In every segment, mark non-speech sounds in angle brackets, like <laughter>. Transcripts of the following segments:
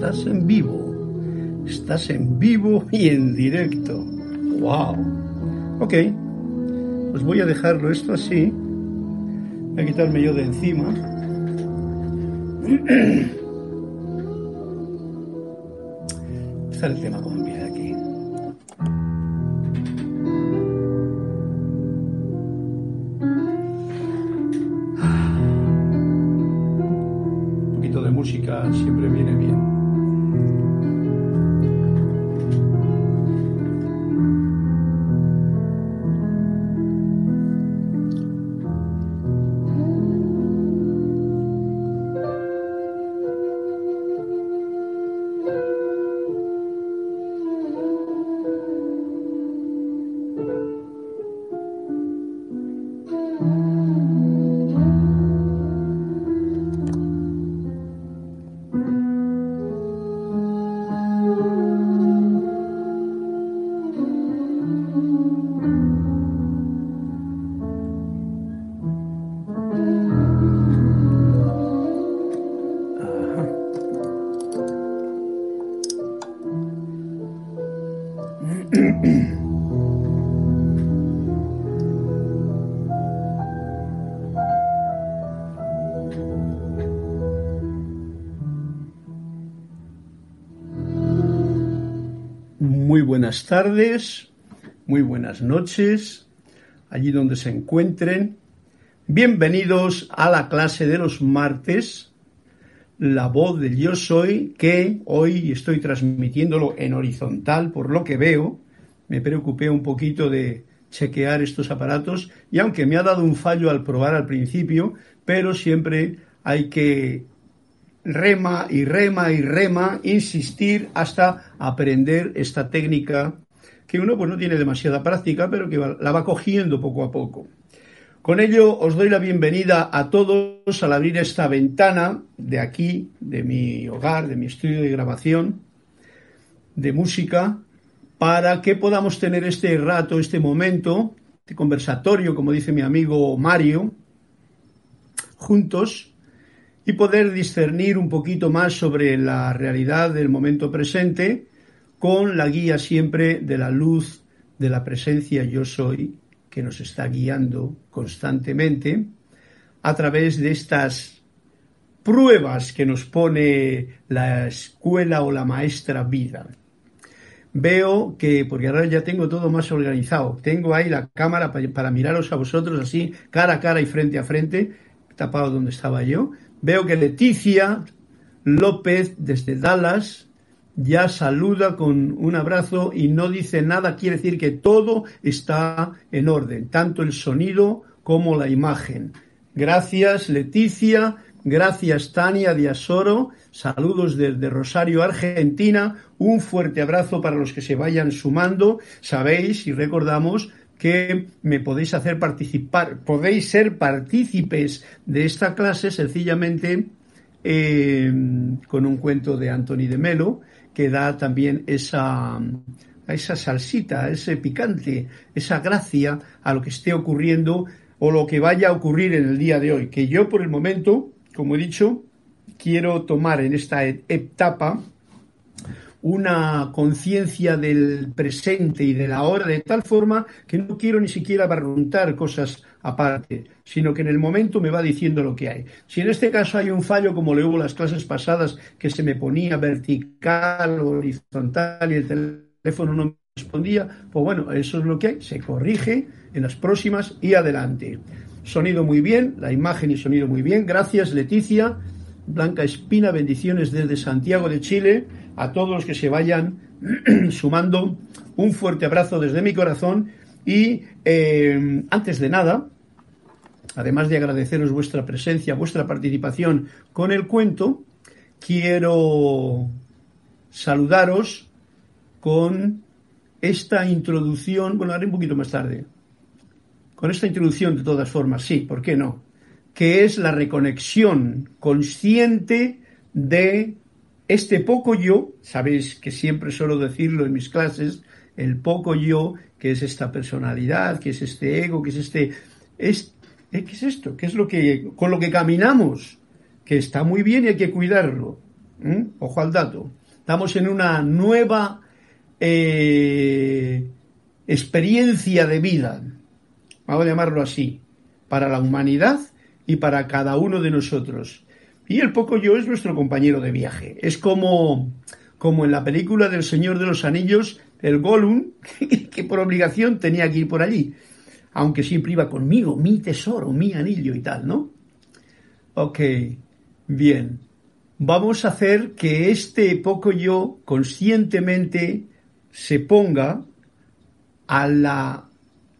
estás en vivo. Estás en vivo y en directo. ¡Wow! Ok, pues voy a dejarlo esto así. Voy a quitarme yo de encima. <clears throat> Está el tema como empieza aquí. Un poquito de música siempre tardes, muy buenas noches, allí donde se encuentren. Bienvenidos a la clase de los martes, la voz del yo soy, que hoy estoy transmitiéndolo en horizontal, por lo que veo. Me preocupé un poquito de chequear estos aparatos y aunque me ha dado un fallo al probar al principio, pero siempre hay que rema y rema y rema, insistir hasta aprender esta técnica que uno pues no tiene demasiada práctica, pero que la va cogiendo poco a poco. Con ello os doy la bienvenida a todos al abrir esta ventana de aquí, de mi hogar, de mi estudio de grabación de música, para que podamos tener este rato, este momento, este conversatorio, como dice mi amigo Mario, juntos y poder discernir un poquito más sobre la realidad del momento presente con la guía siempre de la luz de la presencia yo soy que nos está guiando constantemente a través de estas pruebas que nos pone la escuela o la maestra vida. Veo que, porque ahora ya tengo todo más organizado, tengo ahí la cámara para, miraros a vosotros así, cara a cara y frente a frente, tapado donde estaba yo, Veo que Leticia López desde Dallas ya saluda con un abrazo y no dice nada, quiere decir que todo está en orden, tanto el sonido como la imagen. Gracias Leticia, gracias Tania Diasoro, saludos desde Rosario, Argentina, un fuerte abrazo para los que se vayan sumando. Sabéis y recordamos que me podéis hacer participar, podéis ser partícipes de esta clase sencillamente eh, con un cuento de Anthony de Melo que da también esa, esa salsita, ese picante, esa gracia a lo que esté ocurriendo o lo que vaya a ocurrir en el día de hoy. Que yo por el momento, como he dicho, quiero tomar en esta etapa una conciencia del presente y de la hora de tal forma que no quiero ni siquiera barruntar cosas aparte, sino que en el momento me va diciendo lo que hay. Si en este caso hay un fallo, como le hubo las clases pasadas, que se me ponía vertical o horizontal y el teléfono no me respondía, pues bueno, eso es lo que hay, se corrige en las próximas y adelante. Sonido muy bien, la imagen y sonido muy bien. Gracias, Leticia. Blanca Espina, bendiciones desde Santiago de Chile a todos los que se vayan <clears throat> sumando. Un fuerte abrazo desde mi corazón y eh, antes de nada, además de agradeceros vuestra presencia, vuestra participación con el cuento, quiero saludaros con esta introducción, bueno, haré un poquito más tarde, con esta introducción de todas formas, sí, ¿por qué no? Que es la reconexión consciente de este poco yo, sabéis que siempre suelo decirlo en mis clases, el poco yo, que es esta personalidad, que es este ego, que es este, es, ¿qué es esto? ¿Qué es lo que, con lo que caminamos? Que está muy bien y hay que cuidarlo. Ojo al dato. Estamos en una nueva eh, experiencia de vida, vamos a llamarlo así, para la humanidad y para cada uno de nosotros. Y el poco yo es nuestro compañero de viaje. Es como, como en la película del Señor de los Anillos, el Gollum, <laughs> que por obligación tenía que ir por allí. Aunque siempre iba conmigo, mi tesoro, mi anillo y tal, ¿no? Ok, bien. Vamos a hacer que este poco yo conscientemente se ponga a la,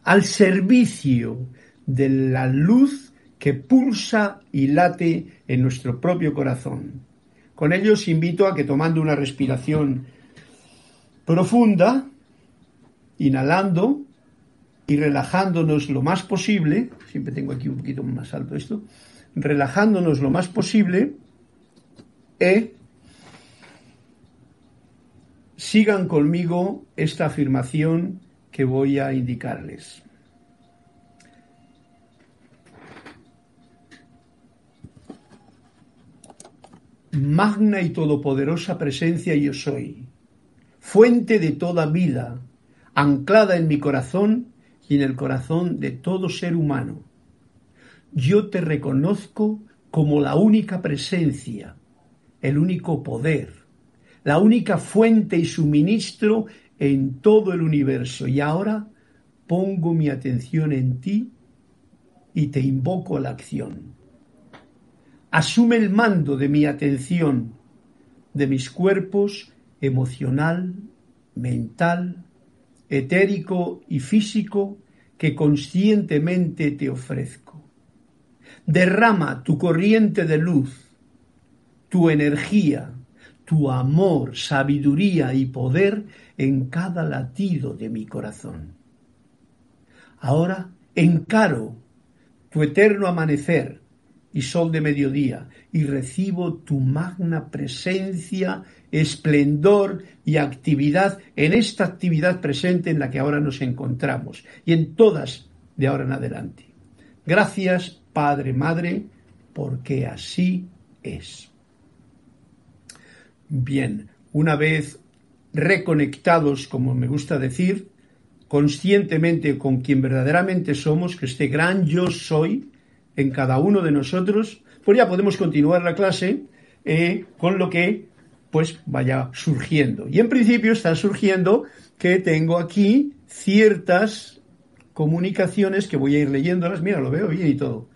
al servicio de la luz que pulsa y late en nuestro propio corazón. Con ello os invito a que tomando una respiración profunda, inhalando y relajándonos lo más posible, siempre tengo aquí un poquito más alto esto, relajándonos lo más posible, e sigan conmigo esta afirmación que voy a indicarles. Magna y todopoderosa presencia yo soy, fuente de toda vida, anclada en mi corazón y en el corazón de todo ser humano. Yo te reconozco como la única presencia, el único poder, la única fuente y suministro en todo el universo. Y ahora pongo mi atención en ti y te invoco a la acción. Asume el mando de mi atención, de mis cuerpos emocional, mental, etérico y físico que conscientemente te ofrezco. Derrama tu corriente de luz, tu energía, tu amor, sabiduría y poder en cada latido de mi corazón. Ahora encaro tu eterno amanecer y sol de mediodía, y recibo tu magna presencia, esplendor y actividad en esta actividad presente en la que ahora nos encontramos y en todas de ahora en adelante. Gracias, Padre, Madre, porque así es. Bien, una vez reconectados, como me gusta decir, conscientemente con quien verdaderamente somos, que este gran yo soy, en cada uno de nosotros, pues ya podemos continuar la clase eh, con lo que pues vaya surgiendo. Y en principio está surgiendo que tengo aquí ciertas comunicaciones que voy a ir leyéndolas. Mira, lo veo bien y todo.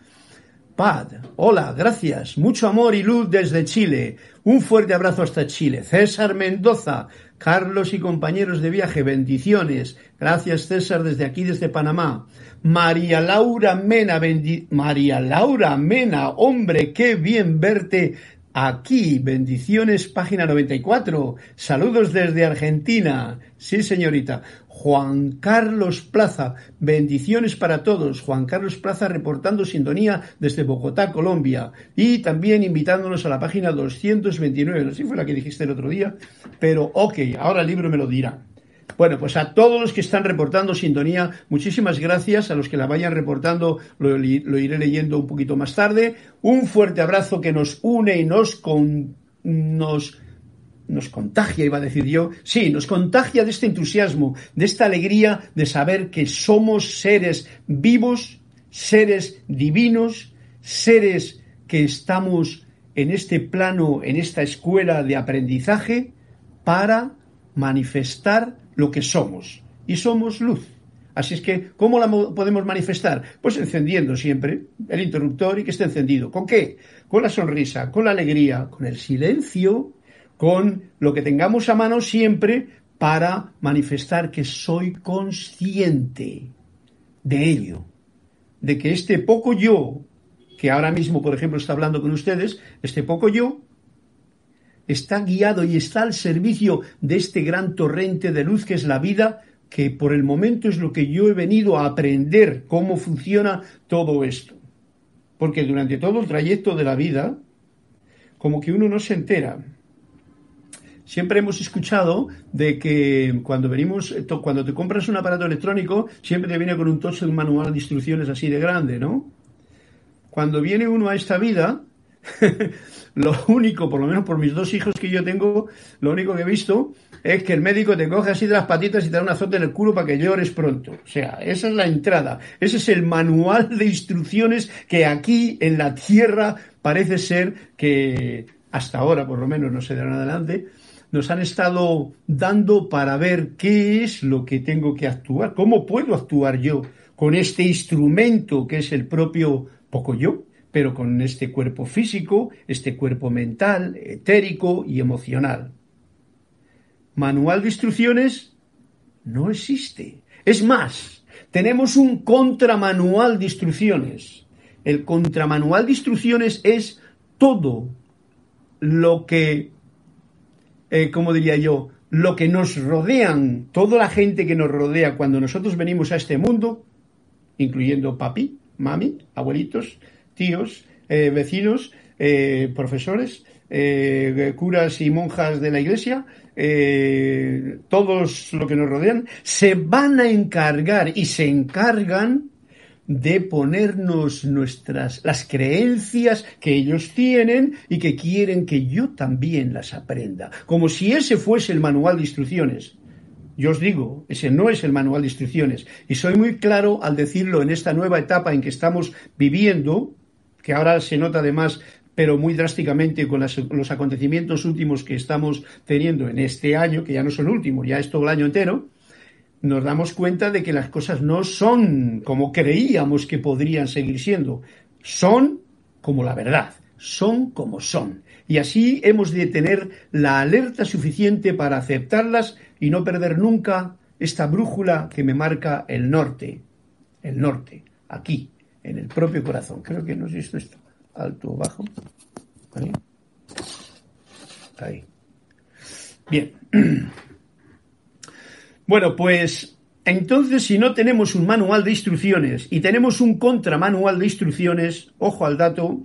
Pad, hola, gracias. Mucho amor y luz desde Chile. Un fuerte abrazo hasta Chile. César Mendoza, Carlos y compañeros de viaje, bendiciones. Gracias César desde aquí, desde Panamá. María Laura Mena, María Laura Mena, hombre, qué bien verte aquí. Bendiciones, página 94. Saludos desde Argentina. Sí, señorita. Juan Carlos Plaza, bendiciones para todos. Juan Carlos Plaza reportando sintonía desde Bogotá, Colombia. Y también invitándonos a la página 229. No sé si fue la que dijiste el otro día, pero ok, ahora el libro me lo dirá. Bueno, pues a todos los que están reportando sintonía, muchísimas gracias. A los que la vayan reportando, lo, iré leyendo un poquito más tarde. Un fuerte abrazo que nos une y nos, nos, nos contagia, iba a decir yo. Sí, nos contagia de este entusiasmo, de esta alegría de saber que somos seres vivos, seres divinos, seres que estamos en este plano, en esta escuela de aprendizaje, para manifestar lo que somos. Y somos luz. Así es que, ¿cómo la podemos manifestar? Pues encendiendo siempre el interruptor y que esté encendido. ¿Con qué? Con la sonrisa, con la alegría, con el silencio, con lo que tengamos a mano siempre para manifestar que soy consciente de ello. De que este poco yo, que ahora mismo, por ejemplo, está hablando con ustedes, este poco yo está guiado y está al servicio de este gran torrente de luz que es la vida, que por el momento es lo que yo he venido a aprender cómo funciona todo esto. Porque durante todo el trayecto de la vida, como que uno no se entera. Siempre hemos escuchado de que cuando venimos, cuando te compras un aparato electrónico, siempre te viene con un tocho de un manual de instrucciones así de grande, ¿no? Cuando viene uno a esta vida, <laughs> lo único, por lo menos por mis dos hijos que yo tengo, lo único que he visto es que el médico te coge así de las patitas y te da un azote en el culo para que llores pronto. O sea, esa es la entrada. Ese es el manual de instrucciones que aquí en la tierra parece ser que hasta ahora, por lo menos, no se darán adelante, nos han estado dando para ver qué es lo que tengo que actuar, cómo puedo actuar yo con este instrumento que es el propio poco yo, pero con este cuerpo físico, este cuerpo mental, etérico y emocional manual de instrucciones no existe. Es más, tenemos un contramanual de instrucciones. El contramanual de instrucciones es todo lo que, eh, como diría yo, lo que nos rodean, toda la gente que nos rodea cuando nosotros venimos a este mundo, incluyendo papi, mami, abuelitos, tíos, eh, vecinos, eh, profesores, curas y monjas de la iglesia, eh, todos lo que nos rodean, se van a encargar y se encargan de ponernos nuestras las creencias que ellos tienen y que quieren que yo también las aprenda, como si ese fuese el manual de instrucciones. Yo os digo, ese no es el manual de instrucciones y soy muy claro al decirlo en esta nueva etapa en que estamos viviendo, que ahora se nota además pero muy drásticamente con los acontecimientos últimos que estamos teniendo en este año, que ya no son últimos, ya es todo el año entero, nos damos cuenta de que las cosas no son como creíamos que podrían seguir siendo, son como la verdad, son como son. Y así hemos de tener la alerta suficiente para aceptarlas y no perder nunca esta brújula que me marca el norte, el norte, aquí, en el propio corazón. Creo que no sé esto alto o bajo. Ahí. Ahí. Bien. <clears throat> Bueno, pues entonces si no tenemos un manual de instrucciones y tenemos un contramanual de instrucciones, ojo al dato,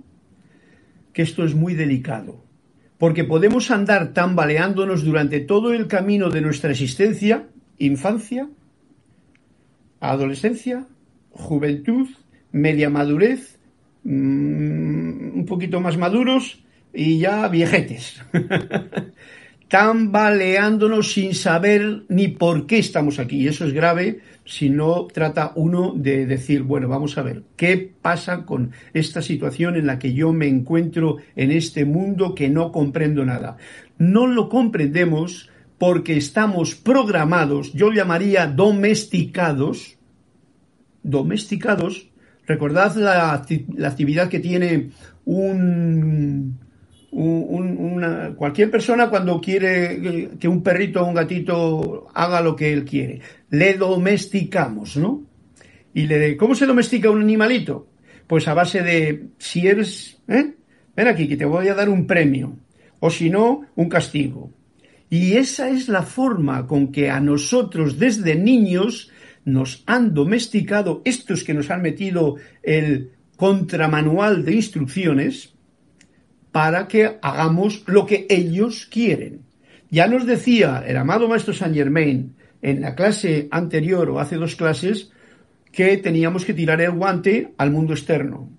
que esto es muy delicado, porque podemos andar tambaleándonos durante todo el camino de nuestra existencia, infancia, adolescencia, juventud, media madurez, Mm, un poquito más maduros y ya viejetes. <laughs> Tambaleándonos sin saber ni por qué estamos aquí. Y eso es grave si no trata uno de decir, bueno, vamos a ver, ¿qué pasa con esta situación en la que yo me encuentro en este mundo que no comprendo nada? No lo comprendemos porque estamos programados, yo llamaría domesticados, domesticados Recordad la, actividad que tiene un, cualquier persona cuando quiere que un perrito o un gatito haga lo que él quiere. Le domesticamos, ¿no? Y le, ¿cómo se domestica un animalito? Pues a base de, si eres, ¿eh? ven aquí que te voy a dar un premio, o si no, un castigo. Y esa es la forma con que a nosotros desde niños nos han domesticado estos que nos han metido el contramanual de instrucciones para que hagamos lo que ellos quieren. Ya nos decía el amado maestro Saint Germain en la clase anterior o hace dos clases que teníamos que tirar el guante al mundo externo.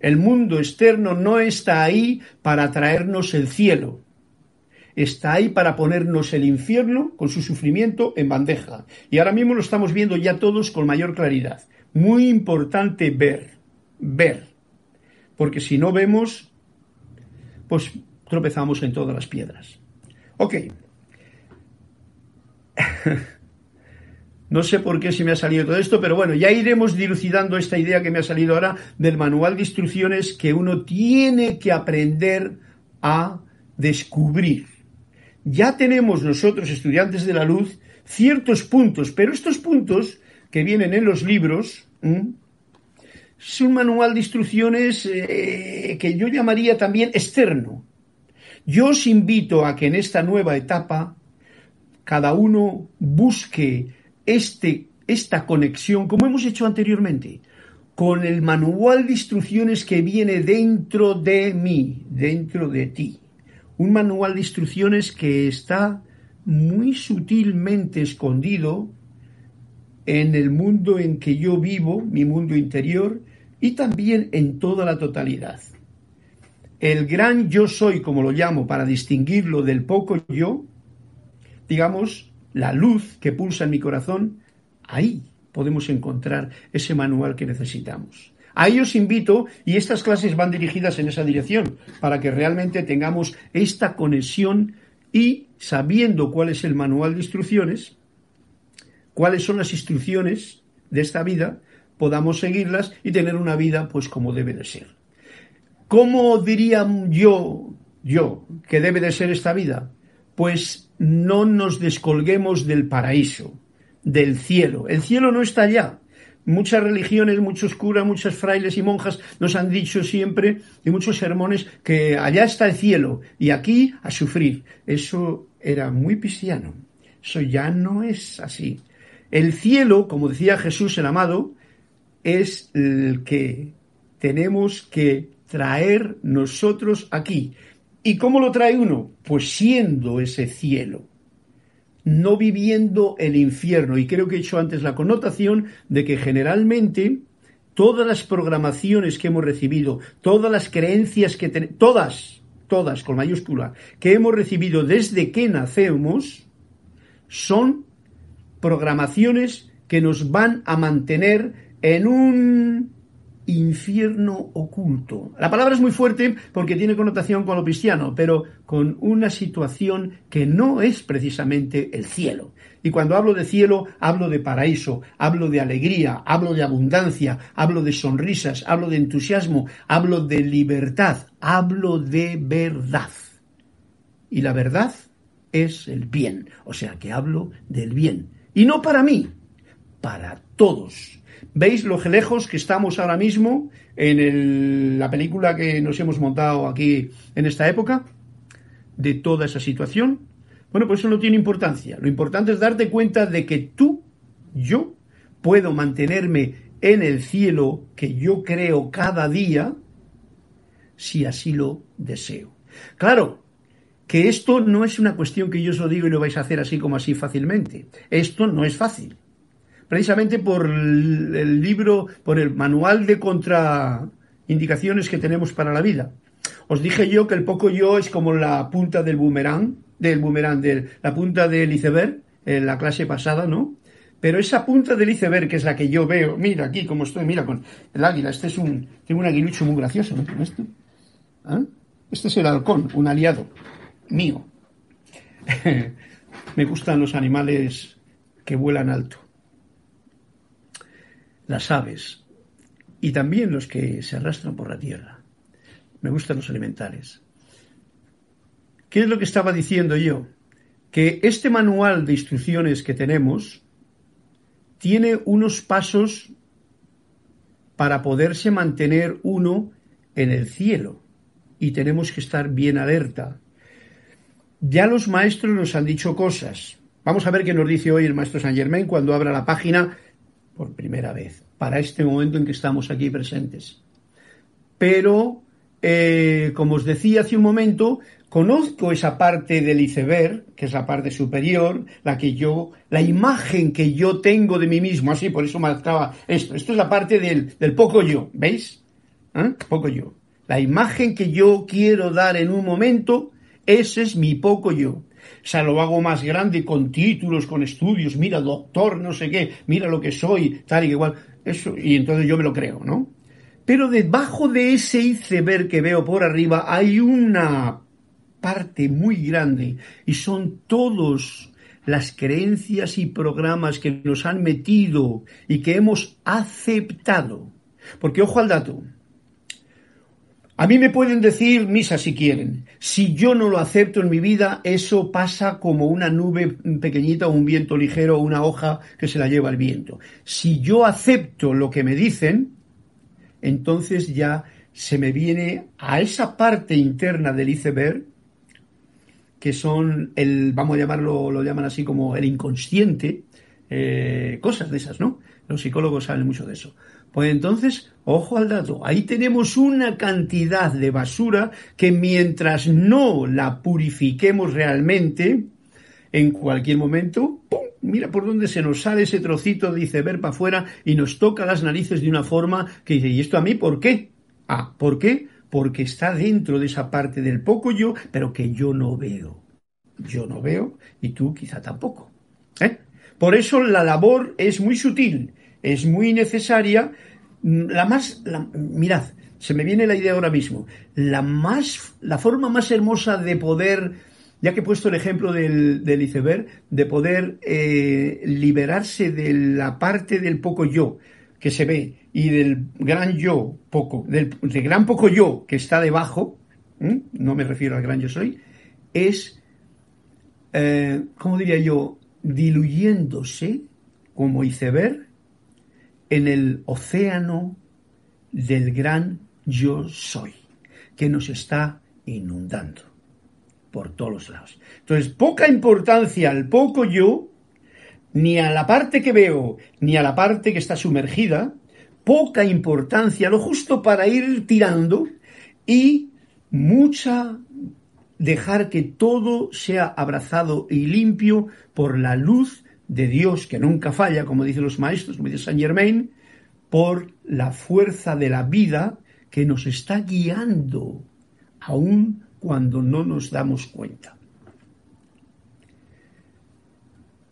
El mundo externo no está ahí para traernos el cielo está ahí para ponernos el infierno con su sufrimiento en bandeja. Y ahora mismo lo estamos viendo ya todos con mayor claridad. Muy importante ver, ver. Porque si no vemos, pues tropezamos en todas las piedras. Ok. <laughs> No sé por qué se me ha salido todo esto, pero bueno, ya iremos dilucidando esta idea que me ha salido ahora del manual de instrucciones que uno tiene que aprender a descubrir ya tenemos nosotros, estudiantes de la luz, ciertos puntos, pero estos puntos que vienen en los libros es un manual de instrucciones eh, que yo llamaría también externo. Yo os invito a que en esta nueva etapa cada uno busque este, esta conexión, como hemos hecho anteriormente, con el manual de instrucciones que viene dentro de mí, dentro de ti un manual de instrucciones que está muy sutilmente escondido en el mundo en que yo vivo, mi mundo interior, y también en toda la totalidad. el gran yo soy, como lo llamo, para distinguirlo del poco yo, digamos, la luz que pulsa en mi corazón, ahí podemos encontrar ese manual que necesitamos. Ahí os invito, y estas clases van dirigidas en esa dirección, para que realmente tengamos esta conexión y sabiendo cuál es el manual de instrucciones, cuáles son las instrucciones de esta vida, podamos seguirlas y tener una vida pues como debe de ser. ¿Cómo diría yo, yo, que debe de ser esta vida? Pues no nos descolguemos del paraíso, del cielo. El cielo no está allá. Muchas religiones, muchos curas, muchos frailes y monjas nos han dicho siempre, y muchos sermones, que allá está el cielo y aquí a sufrir. Eso era muy cristiano. Eso ya no es así. El cielo, como decía Jesús el amado, es el que tenemos que traer nosotros aquí. ¿Y cómo lo trae uno? Pues siendo ese cielo, no viviendo el infierno. Y creo que he hecho antes la connotación de que generalmente todas las programaciones que hemos recibido, todas las creencias que tenemos, todas, todas con mayúscula, que hemos recibido desde que nacemos, son programaciones que nos van a mantener en un infierno oculto. La palabra es muy fuerte porque tiene connotación con lo cristiano, pero con una situación que no es precisamente el cielo. Y cuando hablo de cielo, hablo de paraíso, hablo de alegría, hablo de abundancia, hablo de sonrisas, hablo de entusiasmo, hablo de libertad, hablo de verdad. Y la verdad es el bien, o sea que hablo del bien. Y no para mí, para todos. ¿Veis lo lejos que estamos ahora mismo en la película que nos hemos montado aquí en esta época? De toda esa situación. Bueno, pues eso no tiene importancia. Lo importante es darte cuenta de que tú, yo, puedo mantenerme en el cielo que yo creo cada día si así lo deseo. Claro, que esto no es una cuestión que yo os lo digo y lo vais a hacer así como así fácilmente. Esto no es fácil. Precisamente por el libro, por el manual de contraindicaciones que tenemos para la vida. Os dije yo que el poco yo es como la punta del boomerang, del boomerang, de la punta del iceberg, en la clase pasada, ¿no? Pero esa punta del iceberg, que es la que yo veo, mira aquí como estoy, mira con el águila, este es un, tengo un aguilucho muy gracioso, ¿no? Este, ¿Ah? este es el halcón, un aliado mío. <laughs> Me gustan los animales que vuelan alto, las aves y también los que se arrastran por la tierra. Me gustan los alimentales. ¿Qué es lo que estaba diciendo yo? Que este manual de instrucciones que tenemos tiene unos pasos para poderse mantener uno en el cielo y tenemos que estar bien alerta ya los maestros nos han dicho cosas. Vamos a ver qué nos dice hoy el maestro Saint Germain cuando abra la página por primera vez, para este momento en que estamos aquí presentes. Pero, eh, como os decía hace un momento, conozco esa parte del iceberg, que es la parte superior, la que yo, la imagen que yo tengo de mí mismo, así, por eso marcaba esto. Esto es la parte del, poco yo, ¿veis? ¿Eh? Poco yo. La imagen que yo quiero dar en un momento ese es mi poco yo. O sea, lo hago más grande con títulos, con estudios, mira, doctor, no sé qué, mira lo que soy, tal y igual. Eso, y entonces yo me lo creo, ¿no? Pero debajo de ese iceberg que veo por arriba hay una parte muy grande y son todos las creencias y programas que nos han metido y que hemos aceptado. Porque ojo al dato, a mí me pueden decir misa si quieren. Si yo no lo acepto en mi vida, eso pasa como una nube pequeñita o un viento ligero o una hoja que se la lleva el viento. Si yo acepto lo que me dicen, entonces ya se me viene a esa parte interna del iceberg, que son el, vamos a llamarlo, lo llaman así como el inconsciente, eh, cosas de esas, ¿no? Los psicólogos saben mucho de eso. Pues entonces, ojo al dato, ahí tenemos una cantidad de basura que mientras no la purifiquemos realmente, en cualquier momento, ¡pum! mira por dónde se nos sale ese trocito de iceberg para afuera y nos toca las narices de una forma que dice, ¿y esto a mí por qué? Ah, ¿por qué? porque está dentro de esa parte del poco yo, pero que yo no veo. Yo no veo y tú quizá tampoco. ¿eh? Por eso la labor es muy sutil, es muy necesaria. La más, mirad, se me viene la idea ahora mismo. La más, la forma más hermosa de poder, ya que he puesto el ejemplo del, del iceberg, de poder eh, liberarse de la parte del poco yo que se ve y del gran yo poco, del, gran poco yo que está debajo, no me refiero al gran yo soy, es, eh, ¿cómo diría yo? Diluyéndose como iceberg en el océano del gran yo soy, que nos está inundando por todos los lados. Entonces, poca importancia al poco yo, ni a la parte que veo, ni a la parte que está sumergida, poca importancia, lo justo para ir tirando y mucha dejar que todo sea abrazado y limpio por la luz de Dios que nunca falla, como dicen los maestros, como dice Saint Germain, por la fuerza de la vida que nos está guiando, aun cuando no nos damos cuenta.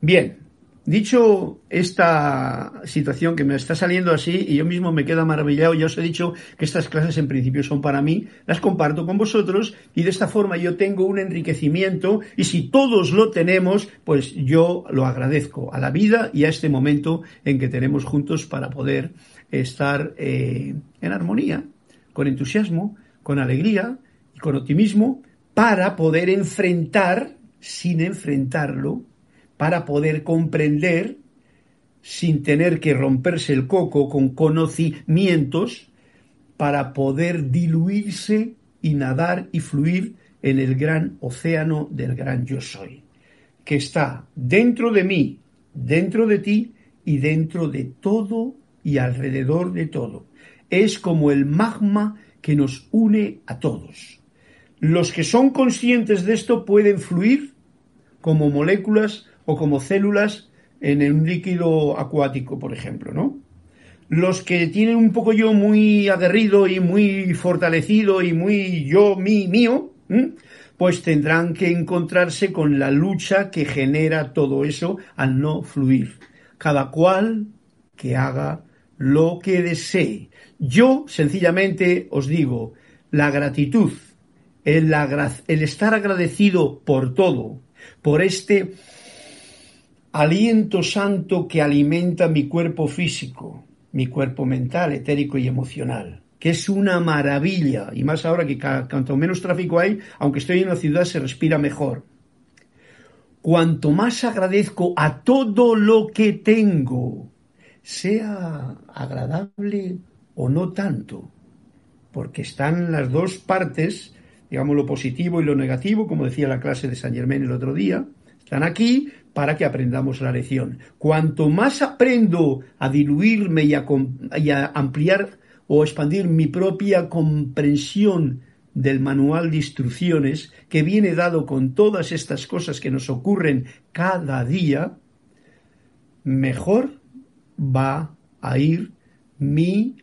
Bien, dicho esta situación que me está saliendo así y yo mismo me queda maravillado, ya os he dicho que estas clases en principio son para mí, las comparto con vosotros y de esta forma yo tengo un enriquecimiento y si todos lo tenemos, pues yo lo agradezco a la vida y a este momento en que tenemos juntos para poder estar eh, en armonía con entusiasmo, con alegría y con optimismo para poder enfrentar, sin enfrentarlo, para poder comprender, sin tener que romperse el coco con conocimientos, para poder diluirse y nadar y fluir en el gran océano del gran yo soy, que está dentro de mí, dentro de ti y dentro de todo y alrededor de todo es como el magma que nos une a todos. Los que son conscientes de esto pueden fluir como moléculas o como células en un líquido acuático, por ejemplo, ¿no? Los que tienen un poco yo muy aguerrido y muy fortalecido y muy yo, mí, mío, pues tendrán que encontrarse con la lucha que genera todo eso al no fluir. Cada cual que haga lo que desee. Yo sencillamente os digo, la gratitud, el, el estar agradecido por todo, por este aliento santo que alimenta mi cuerpo físico, mi cuerpo mental, etérico y emocional, que es una maravilla, y más ahora que cuanto menos tráfico hay, aunque estoy en una ciudad, se respira mejor. Cuanto más agradezco a todo lo que tengo, sea agradable o no tanto, porque están las dos partes, digamos lo positivo y lo negativo, como decía la clase de San Germán el otro día, están aquí para que aprendamos la lección. Cuanto más aprendo a diluirme y a, ampliar o expandir mi propia comprensión del manual de instrucciones que viene dado con todas estas cosas que nos ocurren cada día, mejor va a ir mi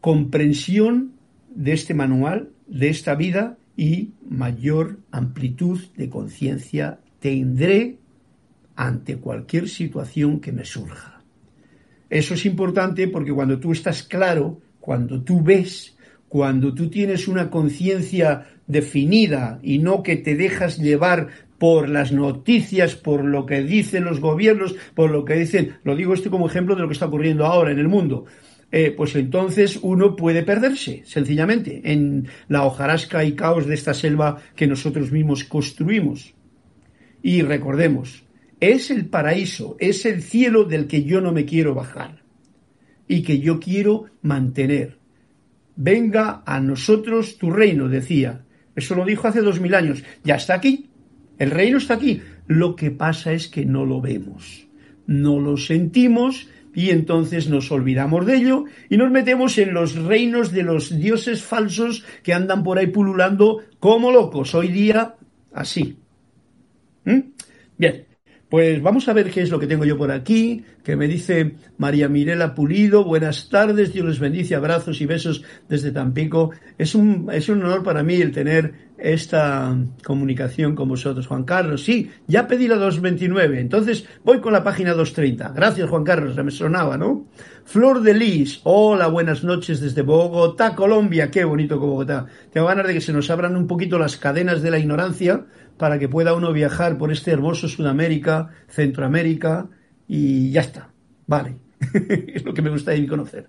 comprensión de este manual, de esta vida y mayor amplitud de conciencia tendré ante cualquier situación que me surja. Eso es importante porque cuando tú estás claro, cuando tú ves, cuando tú tienes una conciencia definida y no que te dejas llevar por las noticias, por lo que dicen los gobiernos, por lo que dicen, lo digo esto como ejemplo de lo que está ocurriendo ahora en el mundo, eh, pues entonces uno puede perderse, sencillamente, en la hojarasca y caos de esta selva que nosotros mismos construimos. Y recordemos, es el paraíso, es el cielo del que yo no me quiero bajar y que yo quiero mantener. Venga a nosotros tu reino, decía. Eso lo dijo hace dos mil años. Ya está aquí. El reino está aquí. Lo que pasa es que no lo vemos, no lo sentimos y entonces nos olvidamos de ello y nos metemos en los reinos de los dioses falsos que andan por ahí pululando como locos. Hoy día, así. ¿Mm? Bien, Pues vamos a ver qué es lo que tengo yo por aquí, que me dice María Mirela Pulido, buenas tardes, Dios les bendice, abrazos y besos desde Tampico. Es un, es un honor para mí el tener esta comunicación con vosotros, Juan Carlos. Sí, ya pedí la 229, entonces voy con la página 230. Gracias, Juan Carlos, me sonaba, ¿no? Flor de Lis, hola, buenas noches desde Bogotá, Colombia. Qué bonito Bogotá. Tengo ganas de que se nos abran un poquito las cadenas de la ignorancia para que pueda uno viajar por este hermoso Sudamérica, Centroamérica y ya está. Vale, <laughs> es lo que me gustaría conocer.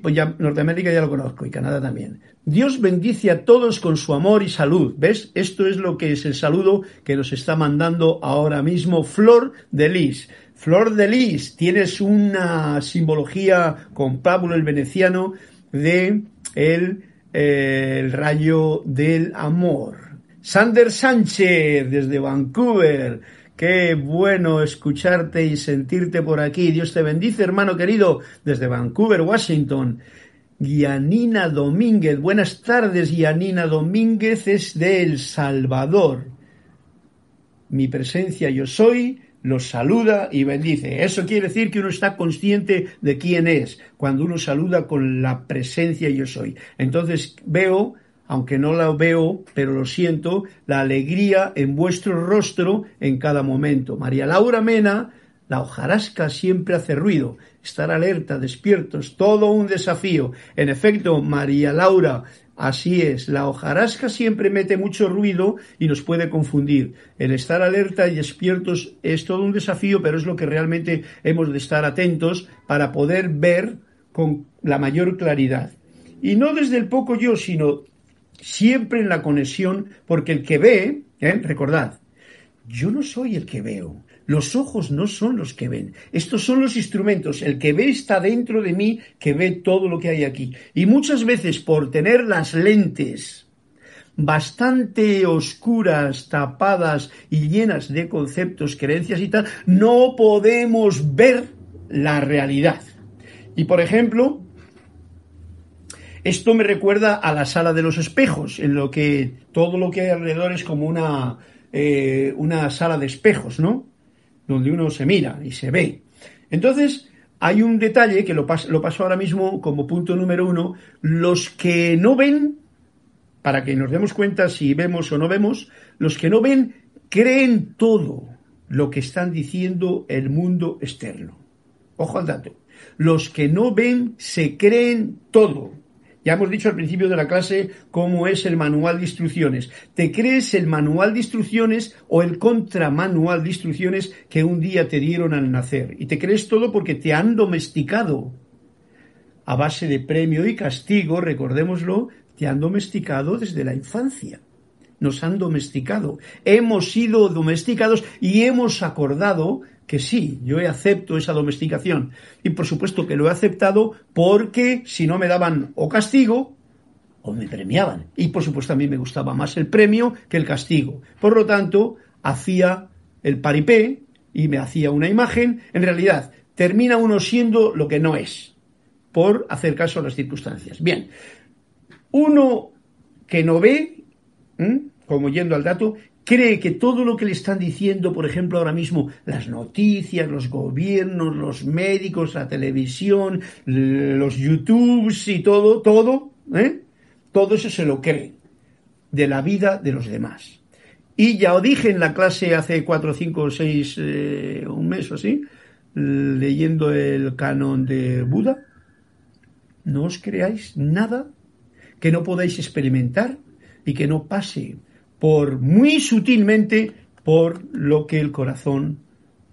Pues ya Norteamérica ya lo conozco y Canadá también. Dios bendice a todos con su amor y salud. ¿Ves? Esto es lo que es el saludo que nos está mandando ahora mismo Flor de Lis. Flor de Lis, tienes una simbología con Pablo el veneciano de el, eh, el rayo del amor. Sander Sánchez, desde Vancouver. Qué bueno escucharte y sentirte por aquí. Dios te bendice, hermano querido, desde Vancouver, Washington. Gianina Domínguez, buenas tardes, Gianina Domínguez es de El Salvador. Mi presencia yo soy, los saluda y bendice. Eso quiere decir que uno está consciente de quién es, cuando uno saluda con la presencia yo soy. Entonces veo aunque no la veo, pero lo siento, la alegría en vuestro rostro en cada momento. María Laura Mena, la hojarasca siempre hace ruido. Estar alerta, despiertos, todo un desafío. En efecto, María Laura, así es, la hojarasca siempre mete mucho ruido y nos puede confundir. El estar alerta y despiertos es todo un desafío, pero es lo que realmente hemos de estar atentos para poder ver con la mayor claridad. Y no desde el poco yo, sino siempre en la conexión, porque el que ve, ¿eh? recordad, yo no soy el que veo, los ojos no son los que ven, estos son los instrumentos, el que ve está dentro de mí, que ve todo lo que hay aquí. Y muchas veces por tener las lentes bastante oscuras, tapadas y llenas de conceptos, creencias y tal, no podemos ver la realidad. Y por ejemplo, esto me recuerda a la sala de los espejos, en lo que todo lo que hay alrededor es como una, eh, una sala de espejos, ¿no? Donde uno se mira y se ve. Entonces, hay un detalle que lo, lo paso ahora mismo como punto número uno. Los que no ven, para que nos demos cuenta si vemos o no vemos, los que no ven creen todo lo que están diciendo el mundo externo. Ojo al dato. Los que no ven se creen todo ya hemos dicho al principio de la clase cómo es el manual de instrucciones. ¿Te crees el manual de instrucciones o el contramanual de instrucciones que un día te dieron al nacer? Y te crees todo porque te han domesticado. A base de premio y castigo, recordémoslo, te han domesticado desde la infancia nos han domesticado. Hemos sido domesticados y hemos acordado que sí, yo acepto esa domesticación. Y por supuesto que lo he aceptado porque si no me daban o castigo o me premiaban. Y por supuesto a mí me gustaba más el premio que el castigo. Por lo tanto, hacía el paripé y me hacía una imagen. En realidad, termina uno siendo lo que no es por hacer caso a las circunstancias. Bien, uno que no ve, como yendo al dato, cree que todo lo que le están diciendo, por ejemplo, ahora mismo, las noticias, los gobiernos, los médicos, la televisión, los YouTubes y todo, todo, ¿eh? todo eso se lo cree de la vida de los demás. Y ya os dije en la clase hace cuatro, cinco, seis, eh, un mes o así, leyendo el canon de Buda, no os creáis nada que no podáis experimentar y que no pase por muy sutilmente por lo que el corazón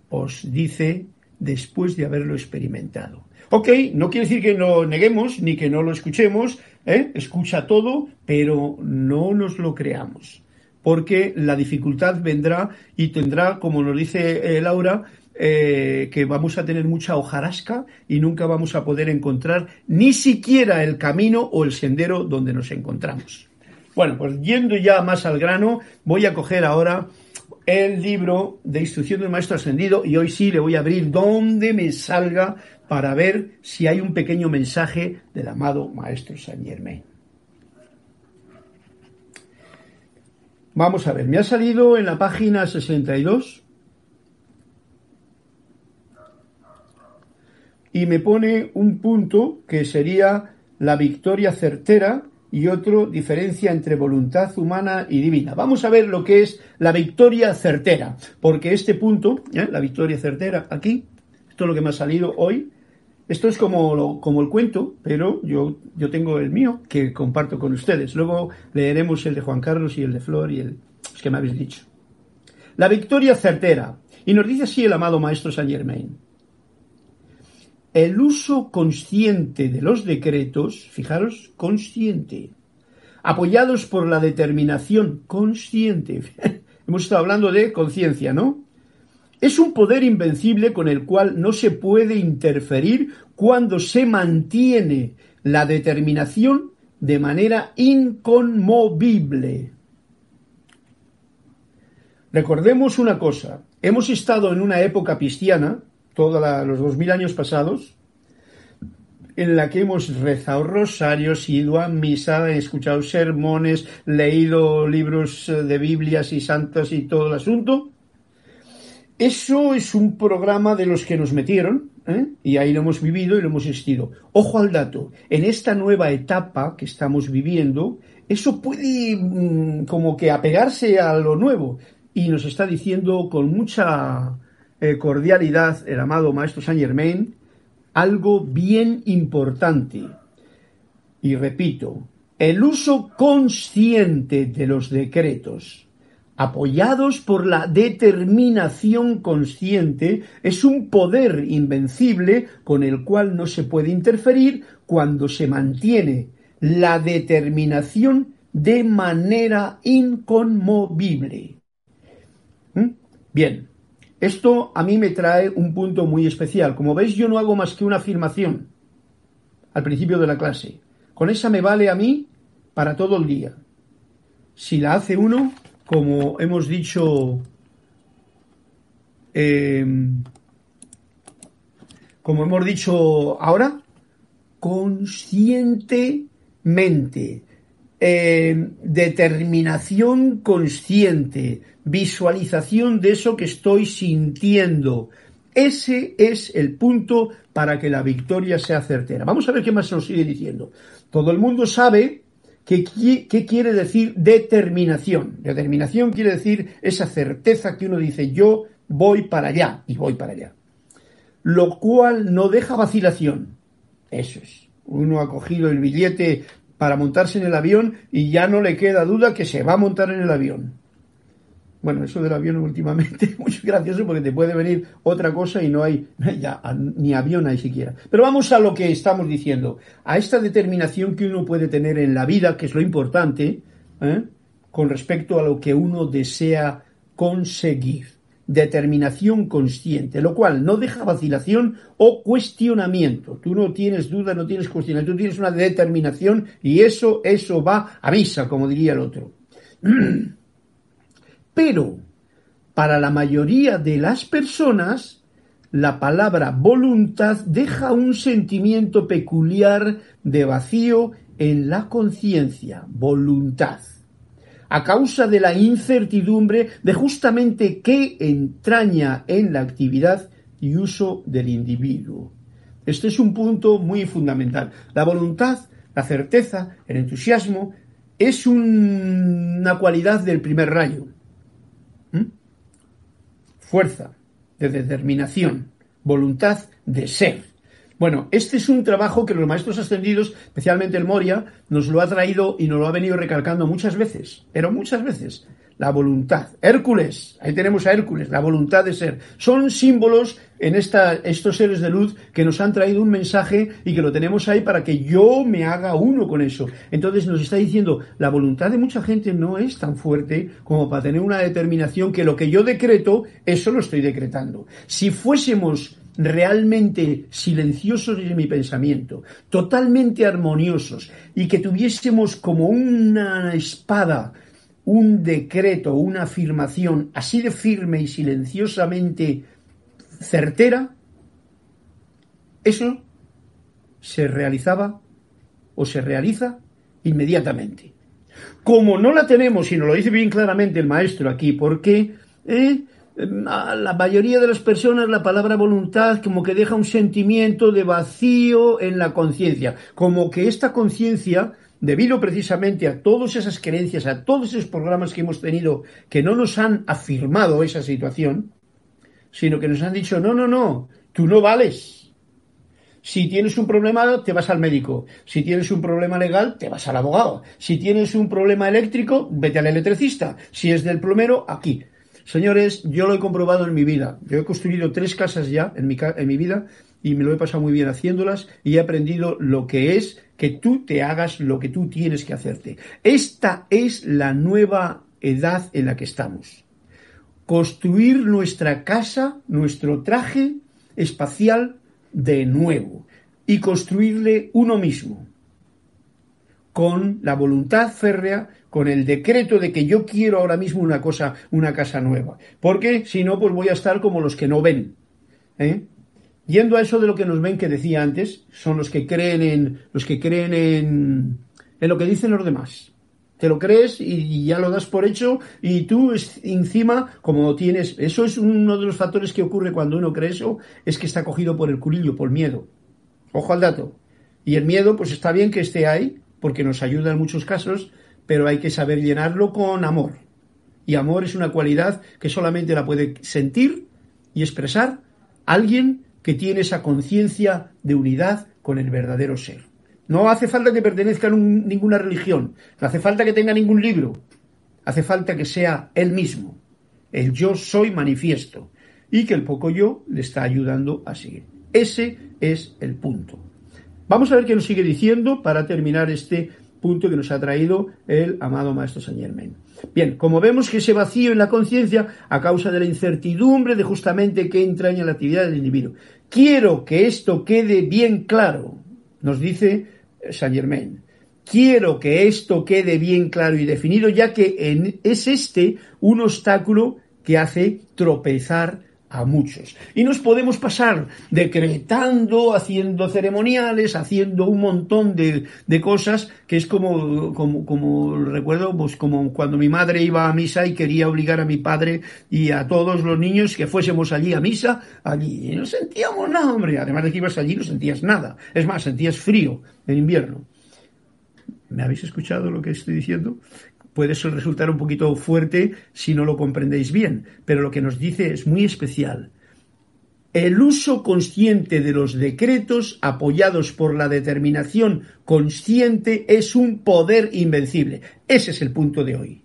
os dice después de haberlo experimentado. Ok, no quiere decir que no neguemos ni que no lo escuchemos, ¿eh? escucha todo, pero no nos lo creamos, porque la dificultad vendrá y tendrá, como nos dice eh, Laura, eh, que vamos a tener mucha hojarasca y nunca vamos a poder encontrar ni siquiera el camino o el sendero donde nos encontramos. Bueno, pues yendo ya más al grano, voy a coger ahora el libro de instrucción del maestro ascendido y hoy sí le voy a abrir donde me salga para ver si hay un pequeño mensaje del amado maestro San Germain. Vamos a ver, me ha salido en la página 62 y me pone un punto que sería la victoria certera y otro diferencia entre voluntad humana y divina. Vamos a ver lo que es la victoria certera, porque este punto, ¿eh? la victoria certera aquí, esto es lo que me ha salido hoy, esto es como, como el cuento, pero yo, yo tengo el mío que comparto con ustedes. Luego leeremos el de Juan Carlos y el de Flor y el que me habéis dicho. La victoria certera. Y nos dice así el amado Maestro Saint Germain. El uso consciente de los decretos, fijaros, consciente, apoyados por la determinación consciente. <laughs> Hemos estado hablando de conciencia, ¿no? Es un poder invencible con el cual no se puede interferir cuando se mantiene la determinación de manera inconmovible. Recordemos una cosa, hemos estado en una época cristiana, todos los dos mil años pasados, en la que hemos rezado rosarios, ido a misa, escuchado sermones, leído libros de Biblias y santas y todo el asunto, eso es un programa de los que nos metieron, ¿eh? y ahí lo hemos vivido y lo hemos existido. Ojo al dato, en esta nueva etapa que estamos viviendo, eso puede mm, como que apegarse a lo nuevo, y nos está diciendo con mucha eh, cordialidad el amado Maestro Saint Germain algo bien importante. Y repito, el uso consciente de los decretos apoyados por la determinación consciente, es un poder invencible con el cual no se puede interferir cuando se mantiene la determinación de manera inconmovible. ¿Mm? Bien, esto a mí me trae un punto muy especial. Como veis, yo no hago más que una afirmación al principio de la clase. Con esa me vale a mí para todo el día. Si la hace uno, como hemos dicho, em, como hemos dicho ahora, conscientemente, em, determinación consciente, visualización de eso que estoy sintiendo. Ese es el punto para que la victoria sea certera. Vamos a ver qué más nos sigue diciendo. Todo el mundo sabe ¿Qué, quiere decir determinación? Determinación quiere decir esa certeza que uno dice yo voy para allá y voy para allá. Lo cual no deja vacilación. Eso es. Uno ha cogido el billete para montarse en el avión y ya no le queda duda que se va a montar en el avión. Bueno, eso del avión últimamente <laughs> es muy gracioso porque te puede venir otra cosa y no hay, <laughs> ni avión hay siquiera. Pero vamos a lo que estamos diciendo, a esta determinación que uno puede tener en la vida, que es lo importante, ¿eh? con respecto a lo que uno desea conseguir. Determinación consciente, lo cual no deja vacilación o cuestionamiento. Tú no tienes duda, no tienes cuestionamiento, tú tienes una determinación y eso, eso va a misa, como diría el otro. <clears throat> Pero para la mayoría de las personas, la palabra voluntad deja un sentimiento peculiar de vacío en la conciencia, voluntad, a causa de la incertidumbre de justamente qué entraña en la actividad y uso del individuo. Este es un punto muy fundamental. La voluntad, la certeza, el entusiasmo, es una cualidad del primer rayo fuerza, de determinación, voluntad de ser. Bueno, este es un trabajo que los maestros ascendidos, especialmente el Moria, nos lo ha traído y nos lo ha venido recalcando muchas veces, pero muchas veces la voluntad. Hércules, ahí tenemos a Hércules, la voluntad de ser. Son símbolos en esta, estos seres de luz que nos han traído un mensaje y que lo tenemos ahí para que yo me haga uno con eso. Entonces nos está diciendo, la voluntad de mucha gente no es tan fuerte como para tener una determinación que lo que yo decreto, eso lo estoy decretando. Si fuésemos realmente silenciosos en mi pensamiento, totalmente armoniosos y que tuviésemos como una espada un decreto, una afirmación así de firme y silenciosamente certera, eso se realizaba o se realiza inmediatamente. Como no la tenemos, y nos lo dice bien claramente el maestro aquí, porque eh, a la mayoría de las personas la palabra voluntad como que deja un sentimiento de vacío en la conciencia, como que esta conciencia, debido precisamente a todas esas creencias, a todos esos programas que hemos tenido que no nos han afirmado esa situación, sino que nos han dicho, no, no, no, tú no vales. Si tienes un problema, te vas al médico. Si tienes un problema legal, te vas al abogado. Si tienes un problema eléctrico, vete al electricista. Si es del plomero, aquí. Señores, yo lo he comprobado en mi vida. Yo he construido tres casas ya en mi, en mi vida y me lo he pasado muy bien haciéndolas y he aprendido lo que es que tú te hagas lo que tú tienes que hacerte. Esta es la nueva edad en la que estamos. Construir nuestra casa, nuestro traje espacial de nuevo y construirle uno mismo con la voluntad férrea con el decreto de que yo quiero ahora mismo una cosa, una casa nueva. Porque si no, pues voy a estar como los que no ven. ¿eh? Yendo a eso de lo que nos ven que decía antes, son los que creen en, los que creen en, en lo que dicen los demás. Te lo crees y, ya lo das por hecho y tú encima, como tienes, eso es uno de los factores que ocurre cuando uno cree eso, es que está cogido por el culillo, por miedo. Ojo al dato. Y el miedo, pues está bien que esté ahí, porque nos ayuda en muchos casos, pero hay que saber llenarlo con amor. Y amor es una cualidad que solamente la puede sentir y expresar alguien que tiene esa conciencia de unidad con el verdadero ser. No hace falta que pertenezca a ninguna religión, no hace falta que tenga ningún libro, hace falta que sea él mismo, el yo soy manifiesto, y que el poco yo le está ayudando a seguir. Ese es el punto. Vamos a ver qué nos sigue diciendo para terminar este punto que nos ha traído el amado Maestro Saint Germain. Bien, como vemos que ese vacío en la conciencia, a causa de la incertidumbre de justamente qué entraña la actividad del individuo. Quiero que esto quede bien claro, nos dice Saint Germain. Quiero que esto quede bien claro y definido, ya que es este un obstáculo que hace tropezar a muchos. Y nos podemos pasar decretando, haciendo ceremoniales, haciendo un montón de, cosas que es como, como, como, recuerdo, pues como cuando mi madre iba a misa y quería obligar a mi padre y a todos los niños que fuésemos allí a misa, allí y no sentíamos nada, hombre. Además de que ibas allí no sentías nada. Es más, sentías frío en invierno. ¿Me habéis escuchado lo que estoy diciendo? Puede resultar un poquito fuerte si no lo comprendéis bien, pero lo que nos dice es muy especial. El uso consciente de los decretos apoyados por la determinación consciente es un poder invencible. Ese es el punto de hoy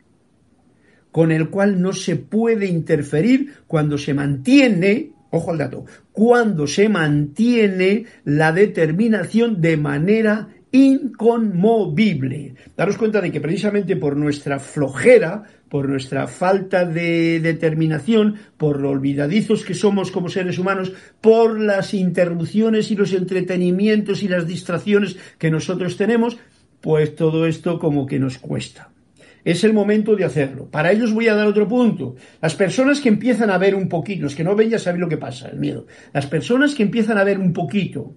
con el cual no se puede interferir cuando se mantiene, ojo al dato, cuando se mantiene la determinación de manera inconmovible. Daros cuenta de que precisamente por nuestra flojera, por nuestra falta de determinación, por lo olvidadizos que somos como seres humanos, por las interrupciones y los entretenimientos y las distracciones que nosotros tenemos, pues todo esto como que nos cuesta. Es el momento de hacerlo. Para ellos voy a dar otro punto. Las personas que empiezan a ver un poquito, los que no ven ya saben lo que pasa, el miedo. Las personas que empiezan a ver un poquito,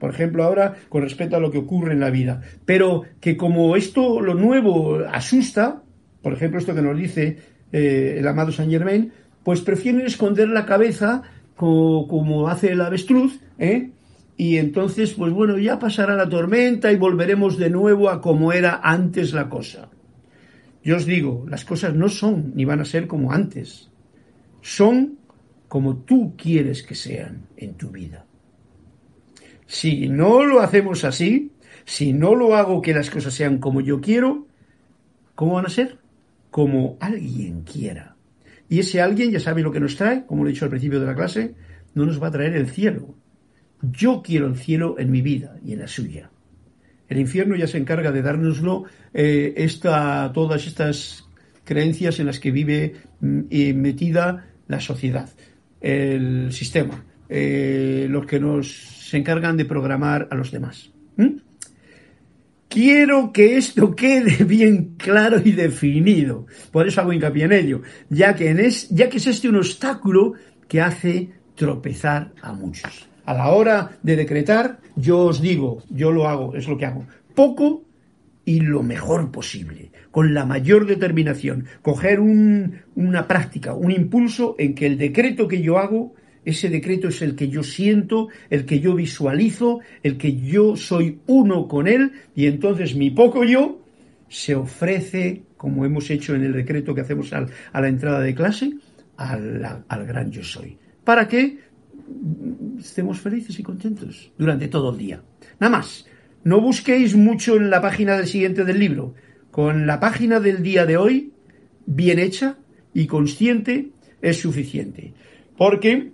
por ejemplo, ahora con respecto a lo que ocurre en la vida. Pero que como esto, lo nuevo, asusta, por ejemplo, esto que nos dice eh, el amado Saint Germain, pues prefieren esconder la cabeza como, hace el avestruz, ¿eh? y entonces, pues bueno, ya pasará la tormenta y volveremos de nuevo a como era antes la cosa. Yo os digo, las cosas no son ni van a ser como antes, son como tú quieres que sean en tu vida. Si no lo hacemos así, si no lo hago que las cosas sean como yo quiero, ¿cómo van a ser? Como alguien quiera. Y ese alguien ya sabe lo que nos trae, como lo he dicho al principio de la clase, no nos va a traer el cielo. Yo quiero el cielo en mi vida y en la suya. El infierno ya se encarga de dárnoslo eh, todas estas creencias en las que vive mm, metida la sociedad, el sistema, eh, los que nos se encargan de programar a los demás. Quiero que esto quede <laughs> bien claro y definido. Por eso hago hincapié en ello, ya que, es, ya que es este un obstáculo que hace tropezar a muchos. A la hora de decretar, yo os digo, yo lo hago, es lo que hago. Poco y lo mejor posible, con la mayor determinación, coger una práctica, un impulso en que el decreto que yo hago, ese decreto es el que yo siento, el que yo visualizo, el que yo soy uno con él y entonces mi poco yo se ofrece, como hemos hecho en el decreto que hacemos a la entrada de clase, al, al gran yo soy. ¿Para que estemos felices y contentos durante todo el día? Nada más. No busquéis mucho en la página del siguiente del libro. Con la página del día de hoy, bien hecha y consciente, es suficiente. Porque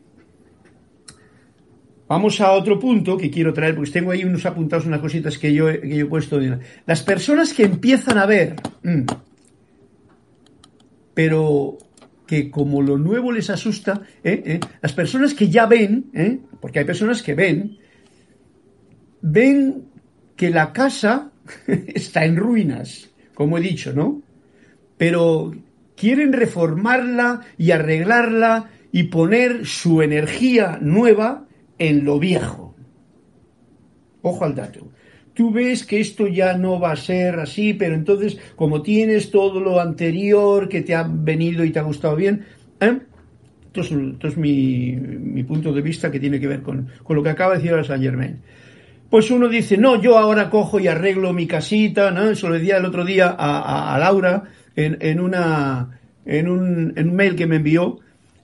vamos a otro punto que quiero traer, porque tengo ahí unos apuntados, unas cositas que yo, que yo he puesto. Las personas que empiezan a ver, mm, pero que como lo nuevo les asusta, ¿eh? ¿Eh? las personas que ya ven, ¿eh? porque hay personas que ven, ven que la casa <laughs> está en ruinas, como he dicho, ¿no? Pero quieren reformarla y arreglarla y poner su energía nueva en lo viejo. Ojo al dato. Tú ves que esto ya no va a ser así, pero entonces, como tienes todo lo anterior que te ha venido y te ha gustado bien, ¿eh? esto es, mi, punto de vista que tiene que ver con, con lo que acaba de decir Saint Germain. Pues uno dice, no, yo ahora cojo y arreglo mi casita, ¿no? Eso lo decía el otro día a, Laura en, una, en, un, en un mail que me envió.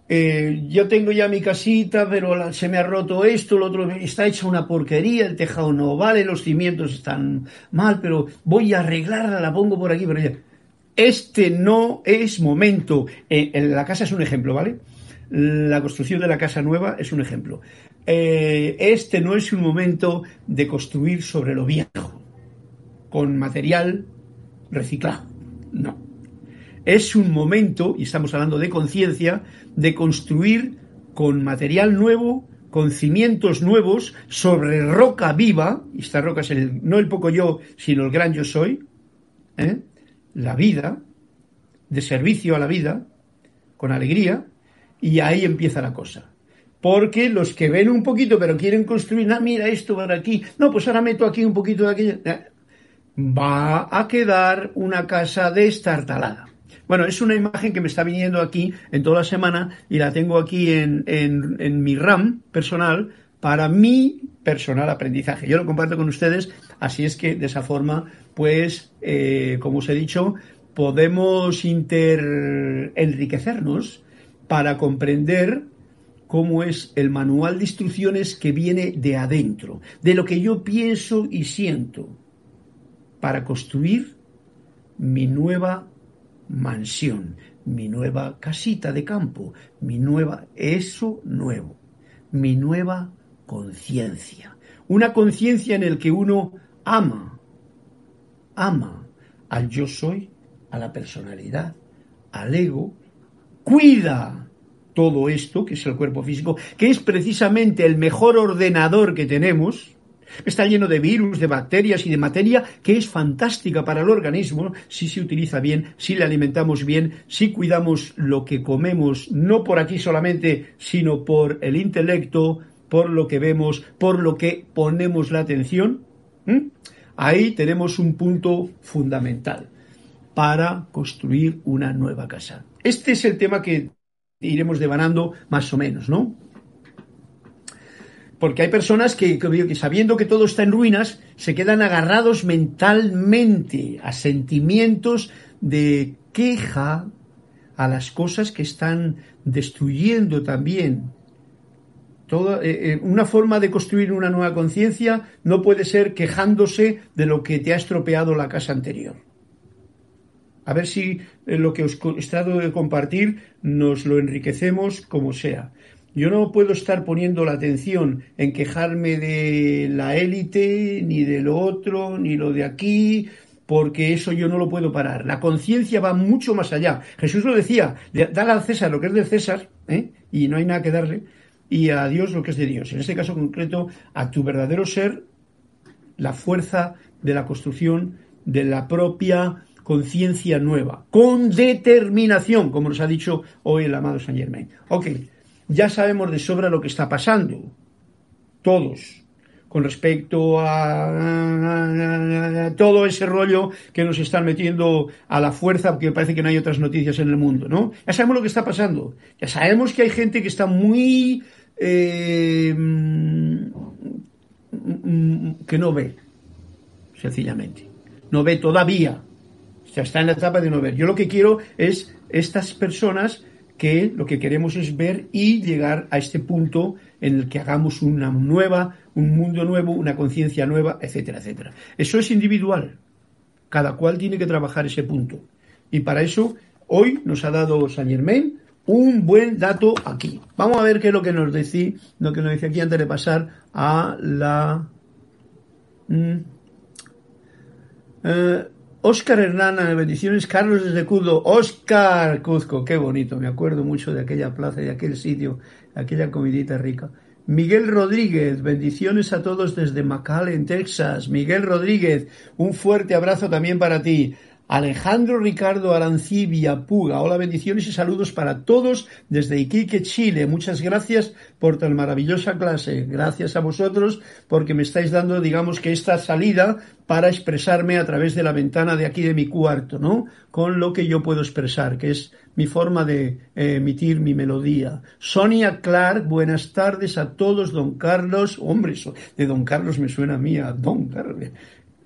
Eh, yo tengo ya mi casita, pero se me ha roto esto, lo otro, está hecha una porquería, el tejado no vale, los cimientos están mal, pero voy a arreglarla, la pongo por aquí, por allá. Este no es momento. Eh, la casa es un ejemplo, ¿vale? La construcción de la casa nueva es un ejemplo. Eh, este no es un momento de construir sobre lo viejo, con material reciclado. No. Es un momento, y estamos hablando de conciencia, de construir con material nuevo, con cimientos nuevos, sobre roca viva, y esta roca es el, no el poco yo, sino el gran yo soy, ¿eh? la vida, de servicio a la vida, con alegría, y ahí empieza la cosa porque los que ven un poquito pero quieren construir, ah, mira esto por aquí, no, pues ahora meto aquí un poquito de aquello, eh, va a quedar una casa destartalada. Bueno, es una imagen que me está viniendo aquí en toda la semana y la tengo aquí en, en, mi RAM personal para mi personal aprendizaje. Yo lo comparto con ustedes, así es que de esa forma, pues, eh, como os he dicho, podemos inter enriquecernos para comprender cómo es el manual de instrucciones que viene de adentro, de lo que yo pienso y siento, para construir mi nueva mansión, mi nueva casita de campo, mi nueva, eso nuevo, mi nueva conciencia. Una conciencia en el que uno ama, ama al yo soy, a la personalidad, al ego, cuida todo esto, que es el cuerpo físico, que es precisamente el mejor ordenador que tenemos, está lleno de virus, de bacterias y de materia que es fantástica para el organismo si se utiliza bien, si le alimentamos bien, si cuidamos lo que comemos, no por aquí solamente, sino por el intelecto, por lo que vemos, por lo que ponemos la atención. Ahí tenemos un punto fundamental para construir una nueva casa. Este es el tema que iremos devanando más o menos, ¿no? Porque hay personas que, sabiendo que todo está en ruinas, se quedan agarrados mentalmente a sentimientos de queja a las cosas que están destruyendo también. Eh, eh, una forma de construir una nueva conciencia no puede ser quejándose de lo que te ha estropeado la casa anterior. A ver si eh, lo que os he tratado de compartir nos lo enriquecemos como sea. Yo no puedo estar poniendo la atención en quejarme de la élite, ni de lo otro, ni lo de aquí, porque eso yo no lo puedo parar. La conciencia va mucho más allá. Jesús lo decía, dale al César lo que es del César, ¿eh? y no hay nada que darle, y a Dios lo que es de Dios. En este caso concreto, a tu verdadero ser, la fuerza de la construcción de la propia conciencia nueva, con determinación, como nos ha dicho hoy el amado Saint Germain. Ok, ya sabemos de sobra lo que está pasando, todos, con respecto a, todo ese rollo que nos están metiendo a la fuerza, porque parece que no hay otras noticias en el mundo, ¿no? Ya sabemos lo que está pasando. Ya sabemos que hay gente que está muy... Eh, que no ve, sencillamente. No ve todavía. O está en la etapa de no ver. Yo lo que quiero es estas personas que lo que queremos es ver y llegar a este punto en el que hagamos una nueva, un mundo nuevo, una conciencia nueva, etcétera, etcétera. Eso es individual. Cada cual tiene que trabajar ese punto. Y para eso, hoy nos ha dado Saint Germain un buen dato aquí. Vamos a ver qué es lo que nos decía, lo que nos dice aquí antes de pasar a la. Mm, eh, Hernán, bendiciones. Carlos desde Cuzco. Oscar Cuzco, qué bonito. Me acuerdo mucho de aquella plaza, de aquel sitio aquella comidita rica. Miguel Rodríguez, bendiciones a todos desde McAllen, Texas. Miguel Rodríguez, un fuerte abrazo también para ti. Alejandro Ricardo Arancibia Puga. Hola, bendiciones y saludos para todos desde Iquique, Chile. Muchas gracias por tan maravillosa clase. Gracias a vosotros porque me estáis dando, digamos que esta salida para expresarme a través de la ventana de aquí de mi cuarto, ¿no? Con lo que yo puedo expresar, que es mi forma de eh, emitir mi melodía. Sonia Clark, buenas tardes a todos, don Carlos. Hombre, de don Carlos me suena a mí, a don Carlos.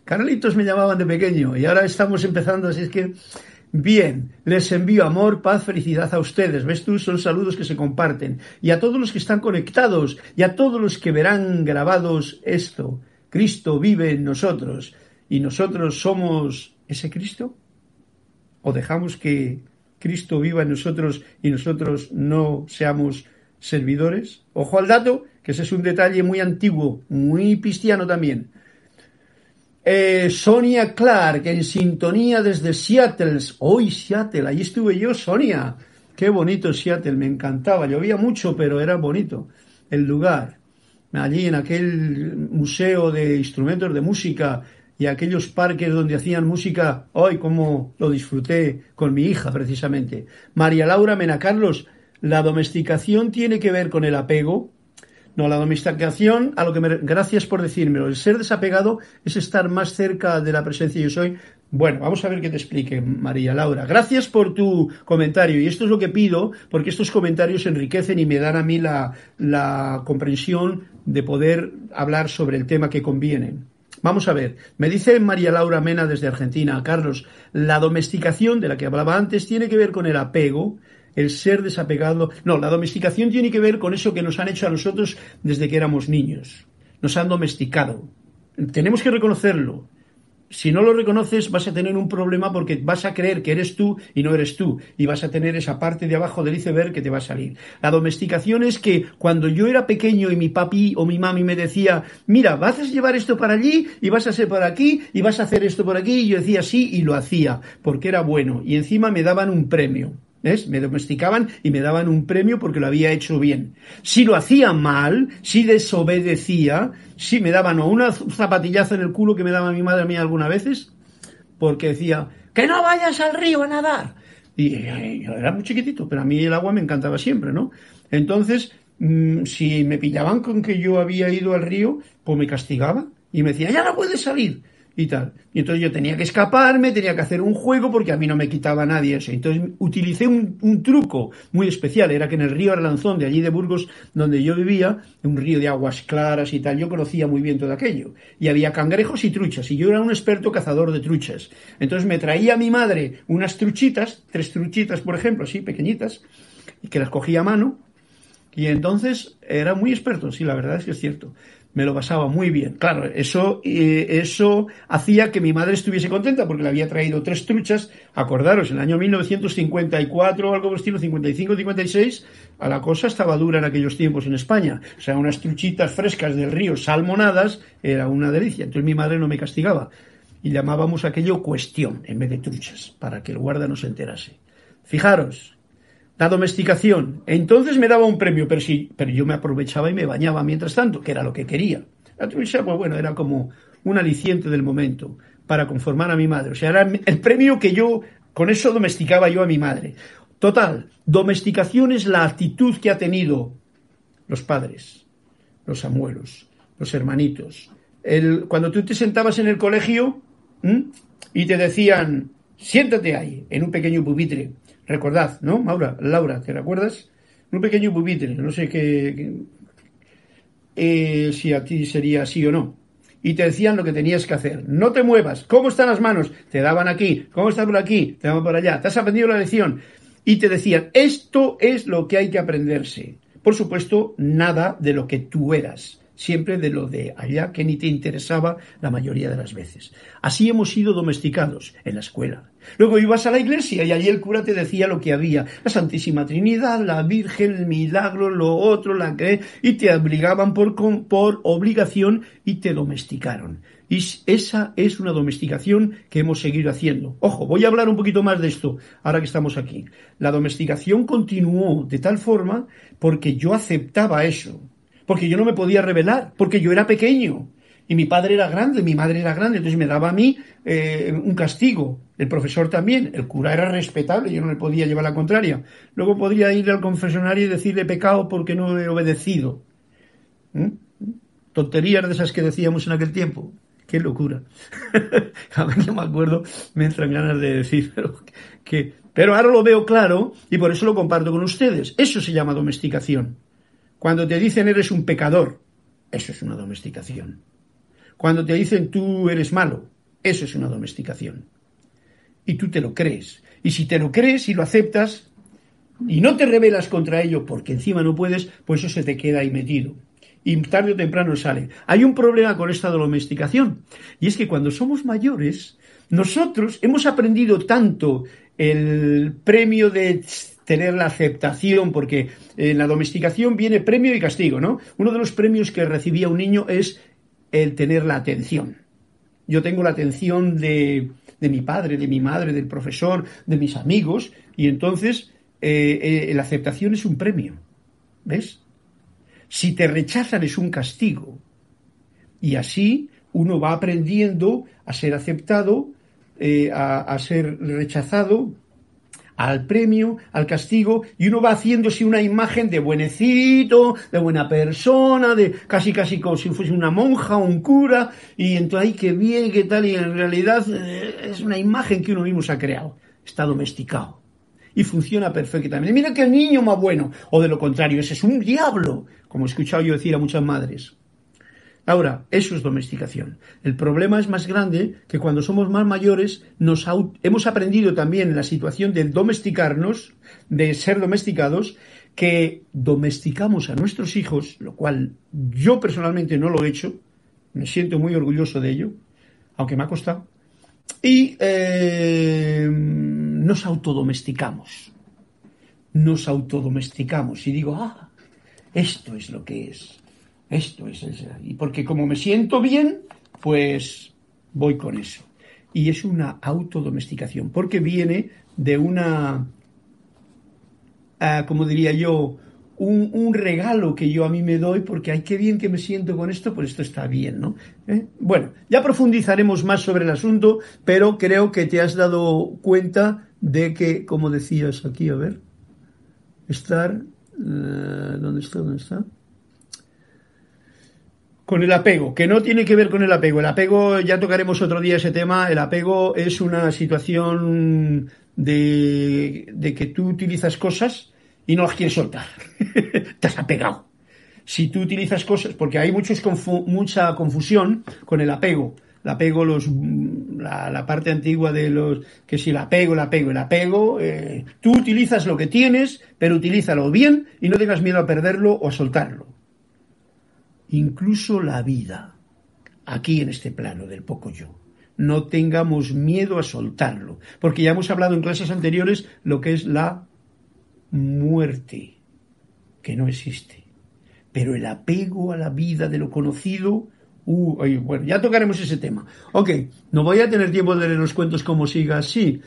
Carlitos me llamaban de pequeño y ahora estamos empezando, así es que Bien, les envío amor, paz, felicidad a ustedes. ¿Ves tú? Son saludos que se comparten. Y a todos los que están conectados y a todos los que verán grabados esto. Cristo vive en nosotros y nosotros somos ese Cristo. ¿O dejamos que Cristo viva en nosotros y nosotros no seamos servidores? Ojo al dato, que ese es un detalle muy antiguo, muy cristiano también. Eh, Sonia Clark en sintonía desde Seattle. Hoy Seattle, allí estuve yo, Sonia. Qué bonito Seattle, me encantaba. Llovía mucho, pero era bonito el lugar. Allí en aquel museo de instrumentos de música y aquellos parques donde hacían música, hoy como lo disfruté con mi hija precisamente. María Laura Mena Carlos, la domesticación tiene que ver con el apego, no, la domesticación, a lo que me, gracias por decírmelo, el ser desapegado es estar más cerca de la presencia yo soy. Bueno, vamos a ver qué te explique María Laura. Gracias por tu comentario y esto es lo que pido porque estos comentarios enriquecen y me dan a mí la, la comprensión de poder hablar sobre el tema que conviene. Vamos a ver, me dice María Laura Mena desde Argentina, Carlos, la domesticación de la que hablaba antes tiene que ver con el apego, el ser desapegado. No, la domesticación tiene que ver con eso que nos han hecho a nosotros desde que éramos niños. Nos han domesticado. Tenemos que reconocerlo. Si no lo reconoces vas a tener un problema porque vas a creer que eres tú y no eres tú y vas a tener esa parte de abajo del iceberg que te va a salir. La domesticación es que cuando yo era pequeño y mi papi o mi mami me decía, mira, vas a llevar esto para allí y vas a hacer por aquí y vas a hacer esto por aquí y yo decía sí y lo hacía porque era bueno y encima me daban un premio. Me domesticaban y me daban un premio porque lo había hecho bien. Si lo hacía mal, si desobedecía, si me daban o una zapatillazo en el culo que me daba mi madre a mí algunas veces, porque decía, que no vayas al río a nadar. Y eh, yo era muy chiquitito, pero a mí el agua me encantaba siempre, ¿no? Entonces, mm, si me pillaban con que yo había ido al río, pues me castigaba y me decía, ya no puedes salir y tal. Y entonces yo tenía que escaparme, tenía que hacer un juego porque a mí no me quitaba nadie eso. Entonces utilicé un, truco muy especial, era que en el río Arlanzón, de allí de Burgos, donde yo vivía, un río de aguas claras y tal, yo conocía muy bien todo aquello. Y había cangrejos y truchas, y yo era un experto cazador de truchas. Entonces me traía a mi madre unas truchitas, tres truchitas por ejemplo, así, pequeñitas, y que las cogía a mano, y entonces era muy experto, sí, la verdad es que es cierto me lo pasaba muy bien. Claro, eso, eso hacía que mi madre estuviese contenta porque le había traído tres truchas. Acordaros, en el año 1954 o algo por estilo, 55, 56, a la cosa estaba dura en aquellos tiempos en España. O sea, unas truchitas frescas del río, salmonadas, era una delicia. Entonces mi madre no me castigaba. Y llamábamos aquello cuestión en vez de truchas, para que el guarda no se enterase. Fijaros, la domesticación. Entonces me daba un premio, pero sí, pero yo me aprovechaba y me bañaba mientras tanto, que era lo que quería. La trucha, pues bueno, era como un aliciente del momento para conformar a mi madre. O sea, era el premio que yo, con eso domesticaba yo a mi madre. Total, domesticación es la actitud que ha tenido los padres, los abuelos, los hermanitos. El, cuando tú te sentabas en el colegio y te decían, siéntate ahí, en un pequeño pupitre. Recordad, ¿no, Maura? Laura, ¿te recuerdas? Un pequeño pupitre, no sé qué, eh, si a ti sería así o no. Y te decían lo que tenías que hacer. No te muevas. ¿Cómo están las manos? Te daban aquí. ¿Cómo está por aquí? Te daban por allá. ¿Te has aprendido la lección? Y te decían, esto es lo que hay que aprenderse. Por supuesto, nada de lo que tú eras siempre de lo de allá que ni te interesaba la mayoría de las veces. Así hemos sido domesticados en la escuela. Luego ibas a la iglesia y allí el cura te decía lo que había, la Santísima Trinidad, la Virgen, el milagro, lo otro, la que, y te obligaban por, por obligación y te domesticaron. Y esa es una domesticación que hemos seguido haciendo. Ojo, voy a hablar un poquito más de esto ahora que estamos aquí. La domesticación continuó de tal forma porque yo aceptaba eso porque yo no me podía revelar, porque yo era pequeño. Y mi padre era grande, mi madre era grande, entonces me daba a mí eh, un castigo. El profesor también, el cura era respetable, yo no le podía llevar la contraria. Luego podría ir al confesionario y decirle pecado porque no he obedecido. ¿Mm? Tonterías de esas que decíamos en aquel tiempo. Qué locura. <laughs> a ver, yo me acuerdo, me entran ganas de decir, <laughs> pero, que, pero ahora lo veo claro y por eso lo comparto con ustedes. Eso se llama domesticación. Cuando te dicen eres un pecador, eso es una domesticación. Cuando te dicen tú eres malo, eso es una domesticación. Y tú te lo crees. Y si te lo crees y lo aceptas y no te rebelas contra ello porque encima no puedes, pues eso se te queda ahí metido. Y tarde o temprano sale. Hay un problema con esta domesticación. Y es que cuando somos mayores, nosotros hemos aprendido tanto el premio de tener la aceptación, porque en la domesticación viene premio y castigo, ¿no? Uno de los premios que recibía un niño es el tener la atención. Yo tengo la atención de, mi padre, de mi madre, del profesor, de mis amigos, y entonces eh, eh, la aceptación es un premio. ¿Ves? Si te rechazan es un castigo. Y así uno va aprendiendo a ser aceptado, eh, a ser rechazado, al premio, al castigo, y uno va haciéndose una imagen de buenecito, de buena persona, de casi casi como si fuese una monja o un cura, y entonces, ay, qué bien, qué tal, y en realidad eh, es una imagen que uno mismo se ha creado, está domesticado. Y funciona perfectamente. Mira que el niño más bueno, o de lo contrario, ese es un diablo, como he escuchado yo decir a muchas madres. Ahora, eso es domesticación. El problema es más grande que cuando somos más mayores hemos aprendido también la situación de domesticarnos, de ser domesticados, que domesticamos a nuestros hijos, lo cual yo personalmente no lo he hecho, me siento muy orgulloso de ello, aunque me ha costado, y eh, nos autodomesticamos. Nos autodomesticamos y digo, ah, esto es lo que es esto es eso. Y porque como me siento bien, pues voy con eso. Y es una autodomesticación, porque viene de una, ah, como diría yo, un, regalo que yo a mí me doy porque ay, qué bien que me siento con esto, pues esto está bien, ¿no? ¿Eh? Bueno, ya profundizaremos más sobre el asunto, pero creo que te has dado cuenta de que, como decías aquí, a ver, estar, eh, ¿dónde está? ¿Dónde está? Con el apego, que no tiene que ver con el apego. El apego, ya tocaremos otro día ese tema, el apego es una situación de, de que tú utilizas cosas y no las quieres soltar. <laughs> Te has apegado. Si tú utilizas cosas, porque hay muchos mucha confusión con el apego. El apego, los, la, parte antigua de los, que si el apego, el apego, el apego, eh, tú utilizas lo que tienes, pero utilízalo bien y no tengas miedo a perderlo o a soltarlo incluso la vida, aquí en este plano del poco yo. No tengamos miedo a soltarlo, porque ya hemos hablado en clases anteriores lo que es la muerte, que no existe. Pero el apego a la vida de lo conocido, uh, bueno, ya tocaremos ese tema. Ok, no voy a tener tiempo de leer los cuentos como siga así.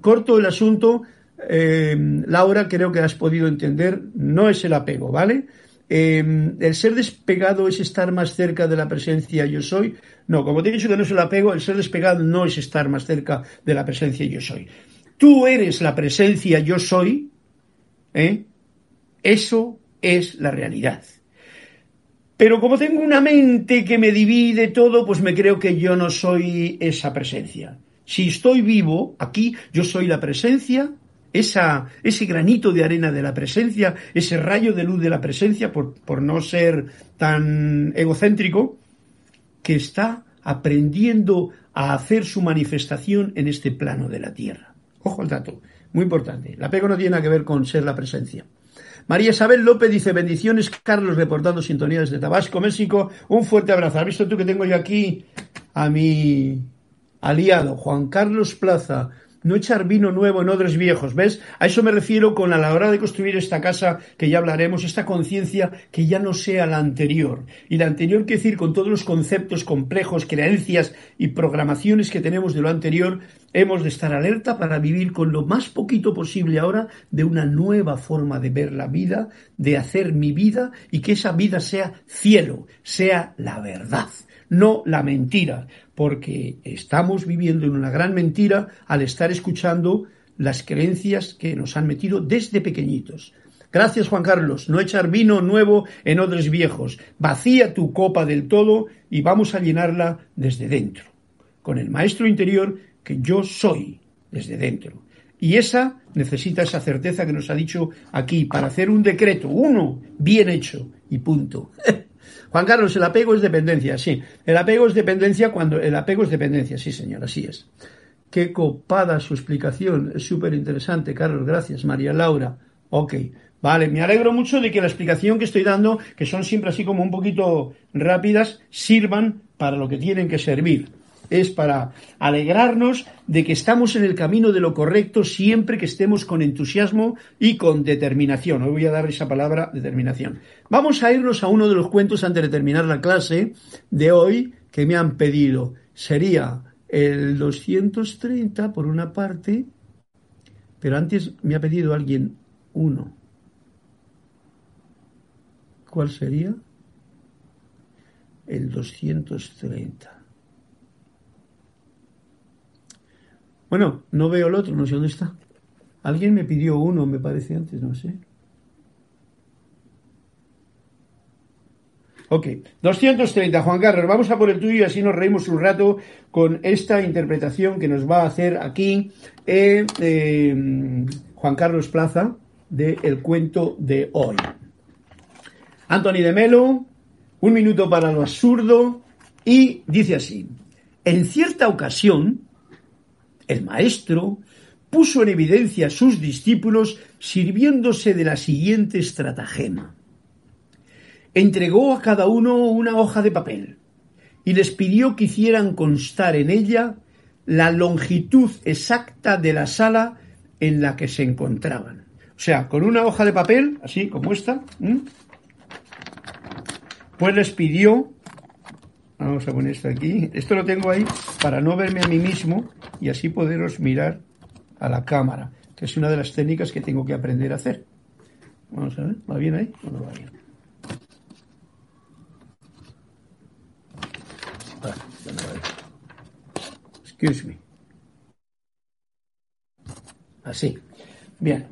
Corto el asunto. Eh, Laura, creo que has podido entender, no es el apego, ¿vale? Em, el ser despegado es estar más cerca de la presencia yo soy. No, como te he dicho que no es el apego, el ser despegado no es estar más cerca de la presencia yo soy. Tú eres la presencia yo soy. ¿eh? Eso es la realidad. Pero como tengo una mente que me divide todo, pues me creo que yo no soy esa presencia. Si estoy vivo aquí, yo soy la presencia, esa, ese granito de arena de la presencia, ese rayo de luz de la presencia, por, por no ser tan egocéntrico, que está aprendiendo a hacer su manifestación en este plano de la tierra. Ojo al dato, muy importante. El apego no tiene nada que ver con ser la presencia. María Isabel López dice, bendiciones, Carlos, reportando sintonía desde Tabasco, México. Un fuerte abrazo. ¿Has visto tú que tengo yo aquí a mi aliado, Juan Carlos Plaza? No echar vino nuevo en odres viejos, ¿ves? A eso me refiero con a la hora de construir esta casa, que ya hablaremos, esta conciencia que ya no sea la anterior. Y la anterior quiere decir con todos los conceptos complejos, creencias y programaciones que tenemos de lo anterior, hemos de estar alerta para vivir con lo más poquito posible ahora de una nueva forma de ver la vida, de hacer mi vida y que esa vida sea cielo, sea la verdad no la mentira, porque estamos viviendo en una gran mentira al estar escuchando las creencias que nos han metido desde pequeñitos. Gracias Juan Carlos, no echar vino nuevo en odres viejos, vacía tu copa del todo y vamos a llenarla desde dentro, con el maestro interior que yo soy desde dentro. Y esa necesita esa certeza que nos ha dicho aquí para hacer un decreto, uno, bien hecho y punto. <laughs> Juan Carlos, el apego es dependencia, sí. El apego es dependencia cuando. El apego es dependencia, sí, señor, así es. Qué copada su explicación, es súper interesante, Carlos, gracias. María Laura, ok. Vale, me alegro mucho de que la explicación que estoy dando, que son siempre así como un poquito rápidas, sirvan para lo que tienen que servir es para alegrarnos de que estamos en el camino de lo correcto siempre que estemos con entusiasmo y con determinación. Hoy voy a dar esa palabra determinación. Vamos a irnos a uno de los cuentos antes de terminar la clase de hoy que me han pedido. Sería el 230 por una parte, pero antes me ha pedido alguien uno. ¿Cuál sería? El 230. Bueno, no veo el otro, no sé dónde está. Alguien me pidió uno, me parece antes, no sé. Ok, 230, Juan Carlos, vamos a por el tuyo y así nos reímos un rato con esta interpretación que nos va a hacer aquí eh, eh, Juan Carlos Plaza del el cuento de hoy. Anthony de Melo, un minuto para lo absurdo, y dice así, en cierta ocasión, el maestro puso en evidencia a sus discípulos sirviéndose de la siguiente estratagema. Entregó a cada uno una hoja de papel y les pidió que hicieran constar en ella la longitud exacta de la sala en la que se encontraban. O sea, con una hoja de papel, así como esta, pues les pidió Vamos a poner esto aquí. Esto lo tengo ahí para no verme a mí mismo y así poderos mirar a la cámara, que es una de las técnicas que tengo que aprender a hacer. Vamos a ver, ¿va bien ahí no va bien? Excuse me. Así. Bien.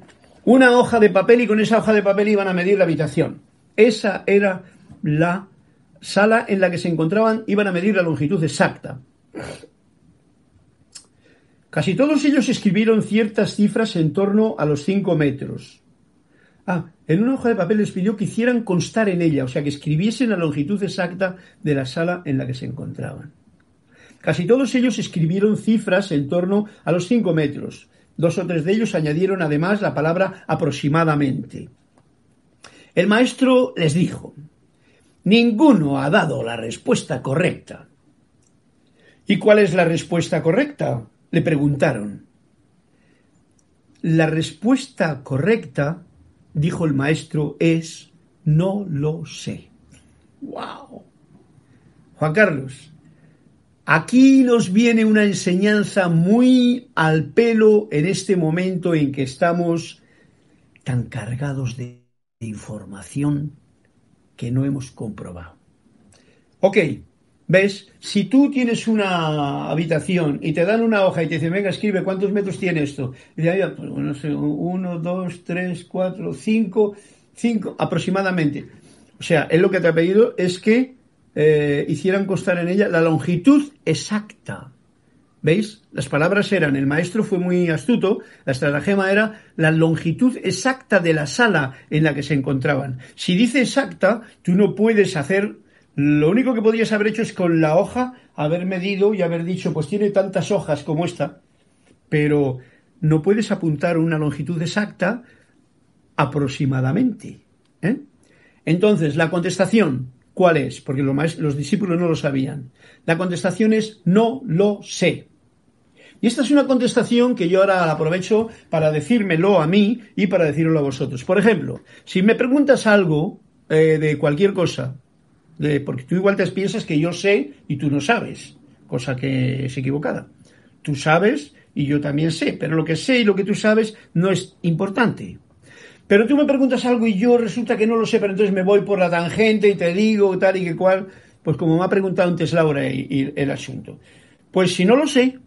Una hoja de papel y con esa hoja de papel iban a medir la habitación. Esa era la sala en la que se encontraban iban a medir la longitud exacta. Casi todos ellos escribieron ciertas cifras en torno a los 5 metros. Ah, en una hoja de papel les pidió que hicieran constar en ella, o sea, que escribiesen la longitud exacta de la sala en la que se encontraban. Casi todos ellos escribieron cifras en torno a los 5 metros. Dos o tres de ellos añadieron además la palabra aproximadamente. El maestro les dijo, Ninguno ha dado la respuesta correcta. ¿Y cuál es la respuesta correcta? Le preguntaron. La respuesta correcta, dijo el maestro, es no lo sé. ¡Wow! Juan Carlos, aquí nos viene una enseñanza muy al pelo en este momento en que estamos tan cargados de información que no hemos comprobado. Ok, ¿ves? Si tú tienes una habitación y te dan una hoja y te dicen, venga, escribe cuántos metros tiene esto. Y de ahí, pues, no sé, uno, dos, tres, cuatro, cinco, cinco aproximadamente. O sea, él lo que te ha pedido es que eh, hicieran constar en ella la longitud exacta. ¿Veis? Las palabras eran, el maestro fue muy astuto, la estratagema era la longitud exacta de la sala en la que se encontraban. Si dice exacta, tú no puedes hacer, lo único que podrías haber hecho es con la hoja haber medido y haber dicho, pues tiene tantas hojas como esta, pero no puedes apuntar una longitud exacta aproximadamente. ¿eh? Entonces, la contestación, ¿cuál es? Porque los, los discípulos no lo sabían. La contestación es no lo sé. Y esta es una contestación que yo ahora aprovecho para decírmelo a mí y para decirlo a vosotros. Por ejemplo, si me preguntas algo eh, de cualquier cosa, de, porque tú igual te piensas que yo sé y tú no sabes, cosa que es equivocada. Tú sabes y yo también sé, pero lo que sé y lo que tú sabes no es importante. Pero tú me preguntas algo y yo resulta que no lo sé, pero entonces me voy por la tangente y te digo tal y que cual, pues como me ha preguntado antes Laura y, el asunto. Pues si no lo sé,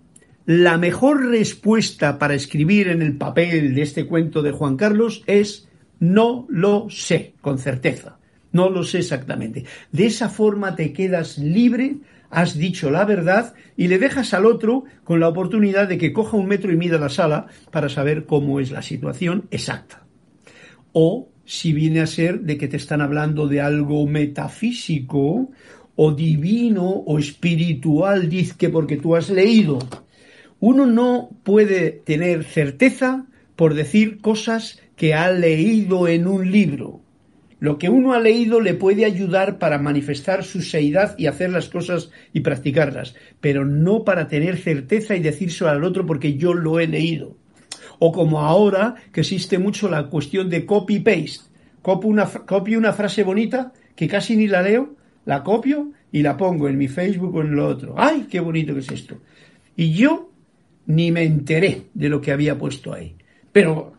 la mejor respuesta para escribir en el papel de este cuento de Juan Carlos es no lo sé, con certeza. No lo sé exactamente. De esa forma te quedas libre, has dicho la verdad y le dejas al otro con la oportunidad de que coja un metro y mida la sala para saber cómo es la situación exacta o si viene a ser de que te están hablando de algo metafísico o divino o espiritual, dice que porque tú has leído. Uno no puede tener certeza por decir cosas que ha leído en un libro. Lo que uno ha leído le puede ayudar para manifestar su seidad y hacer las cosas y practicarlas, pero no para tener certeza y decírselo al otro porque yo lo he leído o como ahora que existe mucho la cuestión de copy-paste. Copio una, copio una frase bonita que casi ni la leo, la copio y la pongo en mi Facebook o en lo otro. ¡Ay, qué bonito que es esto! Y yo ni me enteré de lo que había puesto ahí. Pero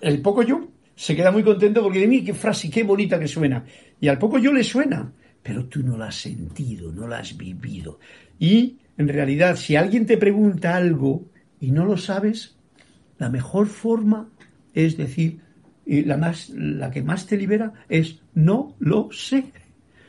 el poco yo se queda muy contento porque de mí qué frase, qué bonita que suena. Y al poco yo le suena, pero tú no la has sentido, no la has vivido. Y en realidad, si alguien te pregunta algo y no lo sabes, la mejor forma es decir, y la, más, la que más te libera es no lo sé.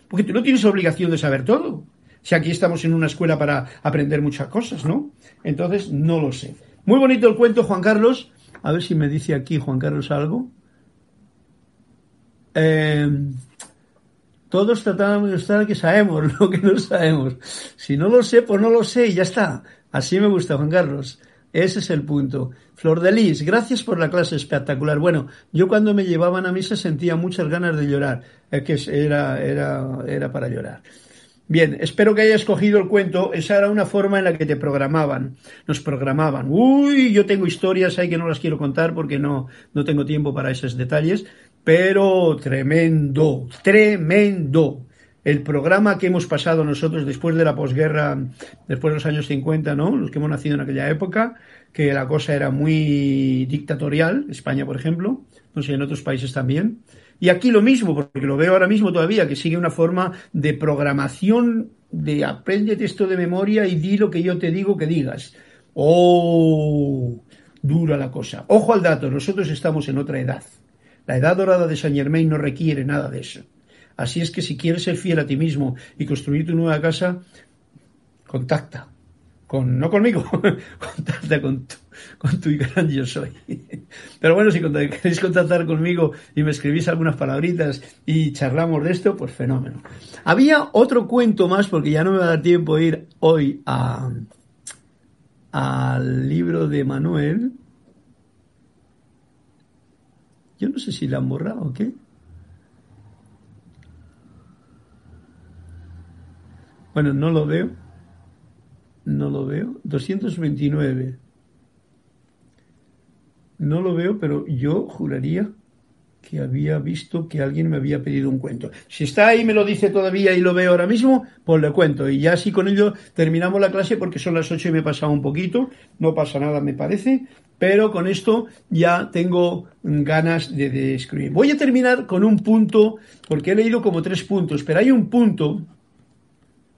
Porque tú no tienes obligación de saber todo. Si aquí estamos en una escuela para aprender muchas cosas, ¿no? Entonces, no lo sé. Muy bonito el cuento, Juan Carlos. A ver si me dice aquí Juan Carlos algo. Eh, todos tratamos de estar que sabemos <laughs> lo que no sabemos. Si no lo sé, pues no lo sé y ya está. Así me gusta, Juan Carlos. Ese es el punto. Flor de Lis, gracias por la clase espectacular. Bueno, yo cuando me llevaban a misa sentía muchas ganas de llorar. Es que era, era, era para llorar. Bien, espero que hayas cogido el cuento. Esa era una forma en la que te programaban. Nos programaban. Uy, yo tengo historias ahí que no las quiero contar porque no, no tengo tiempo para esos detalles. Pero tremendo, tremendo el programa que hemos pasado nosotros después de la posguerra, después de los años 50, ¿no? Los que hemos nacido en aquella época, que la cosa era muy dictatorial, España, por ejemplo, no sé, en otros países también. Y aquí lo mismo, porque lo veo ahora mismo todavía, que sigue una forma de programación de aprende esto de memoria y di lo que yo te digo que digas. ¡Oh! Dura la cosa. Ojo al dato, nosotros estamos en otra edad. La edad dorada de Saint Germain no requiere nada de eso. Así es que si quieres ser fiel a ti mismo y construir tu nueva casa, contacta. Con, no conmigo, <laughs> contacta con tu, con tu gran yo soy. Pero bueno, si queréis contactar conmigo y me escribís algunas palabritas y charlamos de esto, pues fenómeno. Había otro cuento más, porque ya no me va a dar tiempo ir hoy al libro de Manuel. Yo no sé si la han borrado o qué. Bueno, no lo veo. No lo veo. 229. No lo veo, pero yo juraría que había visto que alguien me había pedido un cuento. Si está ahí, me lo dice todavía y lo veo ahora mismo, pues le cuento. Y ya así con ello terminamos la clase porque son las 8 y me he pasado un poquito. No pasa nada, me parece. Pero con esto ya tengo ganas de, de escribir. Voy a terminar con un punto, porque he leído como tres puntos, pero hay un punto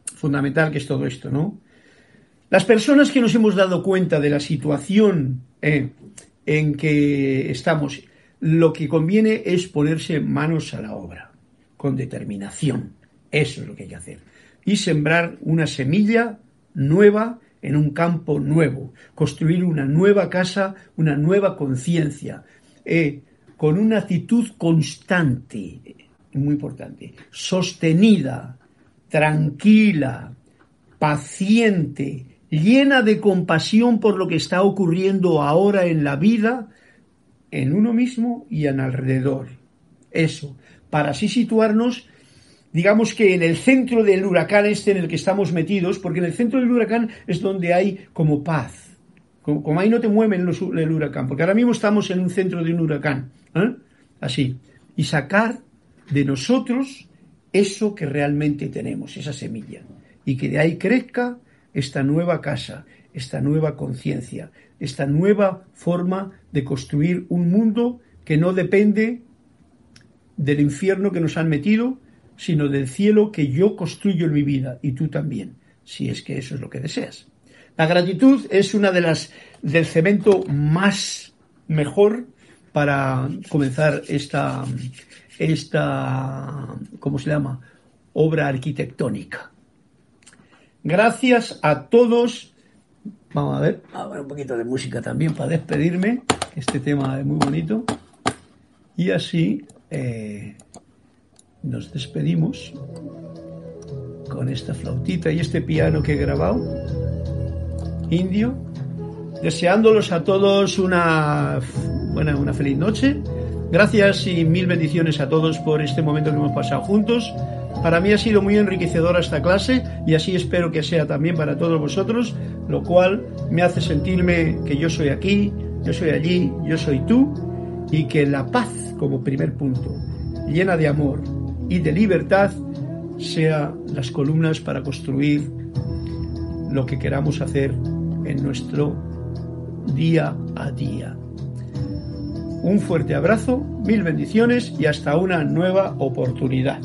fundamental que es todo esto, ¿no? Las personas que nos hemos dado cuenta de la situación eh, en que estamos, lo que conviene es ponerse manos a la obra. con determinación. Eso es lo que hay que hacer. Y sembrar una semilla nueva en un campo nuevo, construir una nueva casa, una nueva conciencia, eh, con una actitud constante, muy importante, sostenida, tranquila, paciente, llena de compasión por lo que está ocurriendo ahora en la vida, en uno mismo y en alrededor. Eso, para así situarnos, digamos que en el centro del huracán este en el que estamos metidos, porque en el centro del huracán es donde hay como paz. Como, ahí no te mueven los, el huracán, porque ahora mismo estamos en un centro de un huracán. ¿eh? Así. Y sacar de nosotros eso que realmente tenemos, esa semilla. Y que de ahí crezca esta nueva casa, esta nueva conciencia, esta nueva forma de construir un mundo que no depende del infierno que nos han metido, sino del cielo que yo construyo en mi vida y tú también, si es que eso es lo que deseas. La gratitud es una de las del cemento más mejor para comenzar esta esta ¿cómo se llama? obra arquitectónica. Gracias a todos. Vamos a ver, a ver un poquito de música también para despedirme. Este tema es muy bonito. Y así eh, nos despedimos con esta flautita y este piano que he grabado, indio, deseándolos a todos una buena, una feliz noche. Gracias y mil bendiciones a todos por este momento que hemos pasado juntos. Para mí ha sido muy enriquecedora esta clase y así espero que sea también para todos vosotros, lo cual me hace sentirme que yo soy aquí, yo soy allí, yo soy tú y que la paz como primer punto, llena de amor y de libertad, sea las columnas para construir lo que queramos hacer en nuestro día a día. Un fuerte abrazo, mil bendiciones y hasta una nueva oportunidad.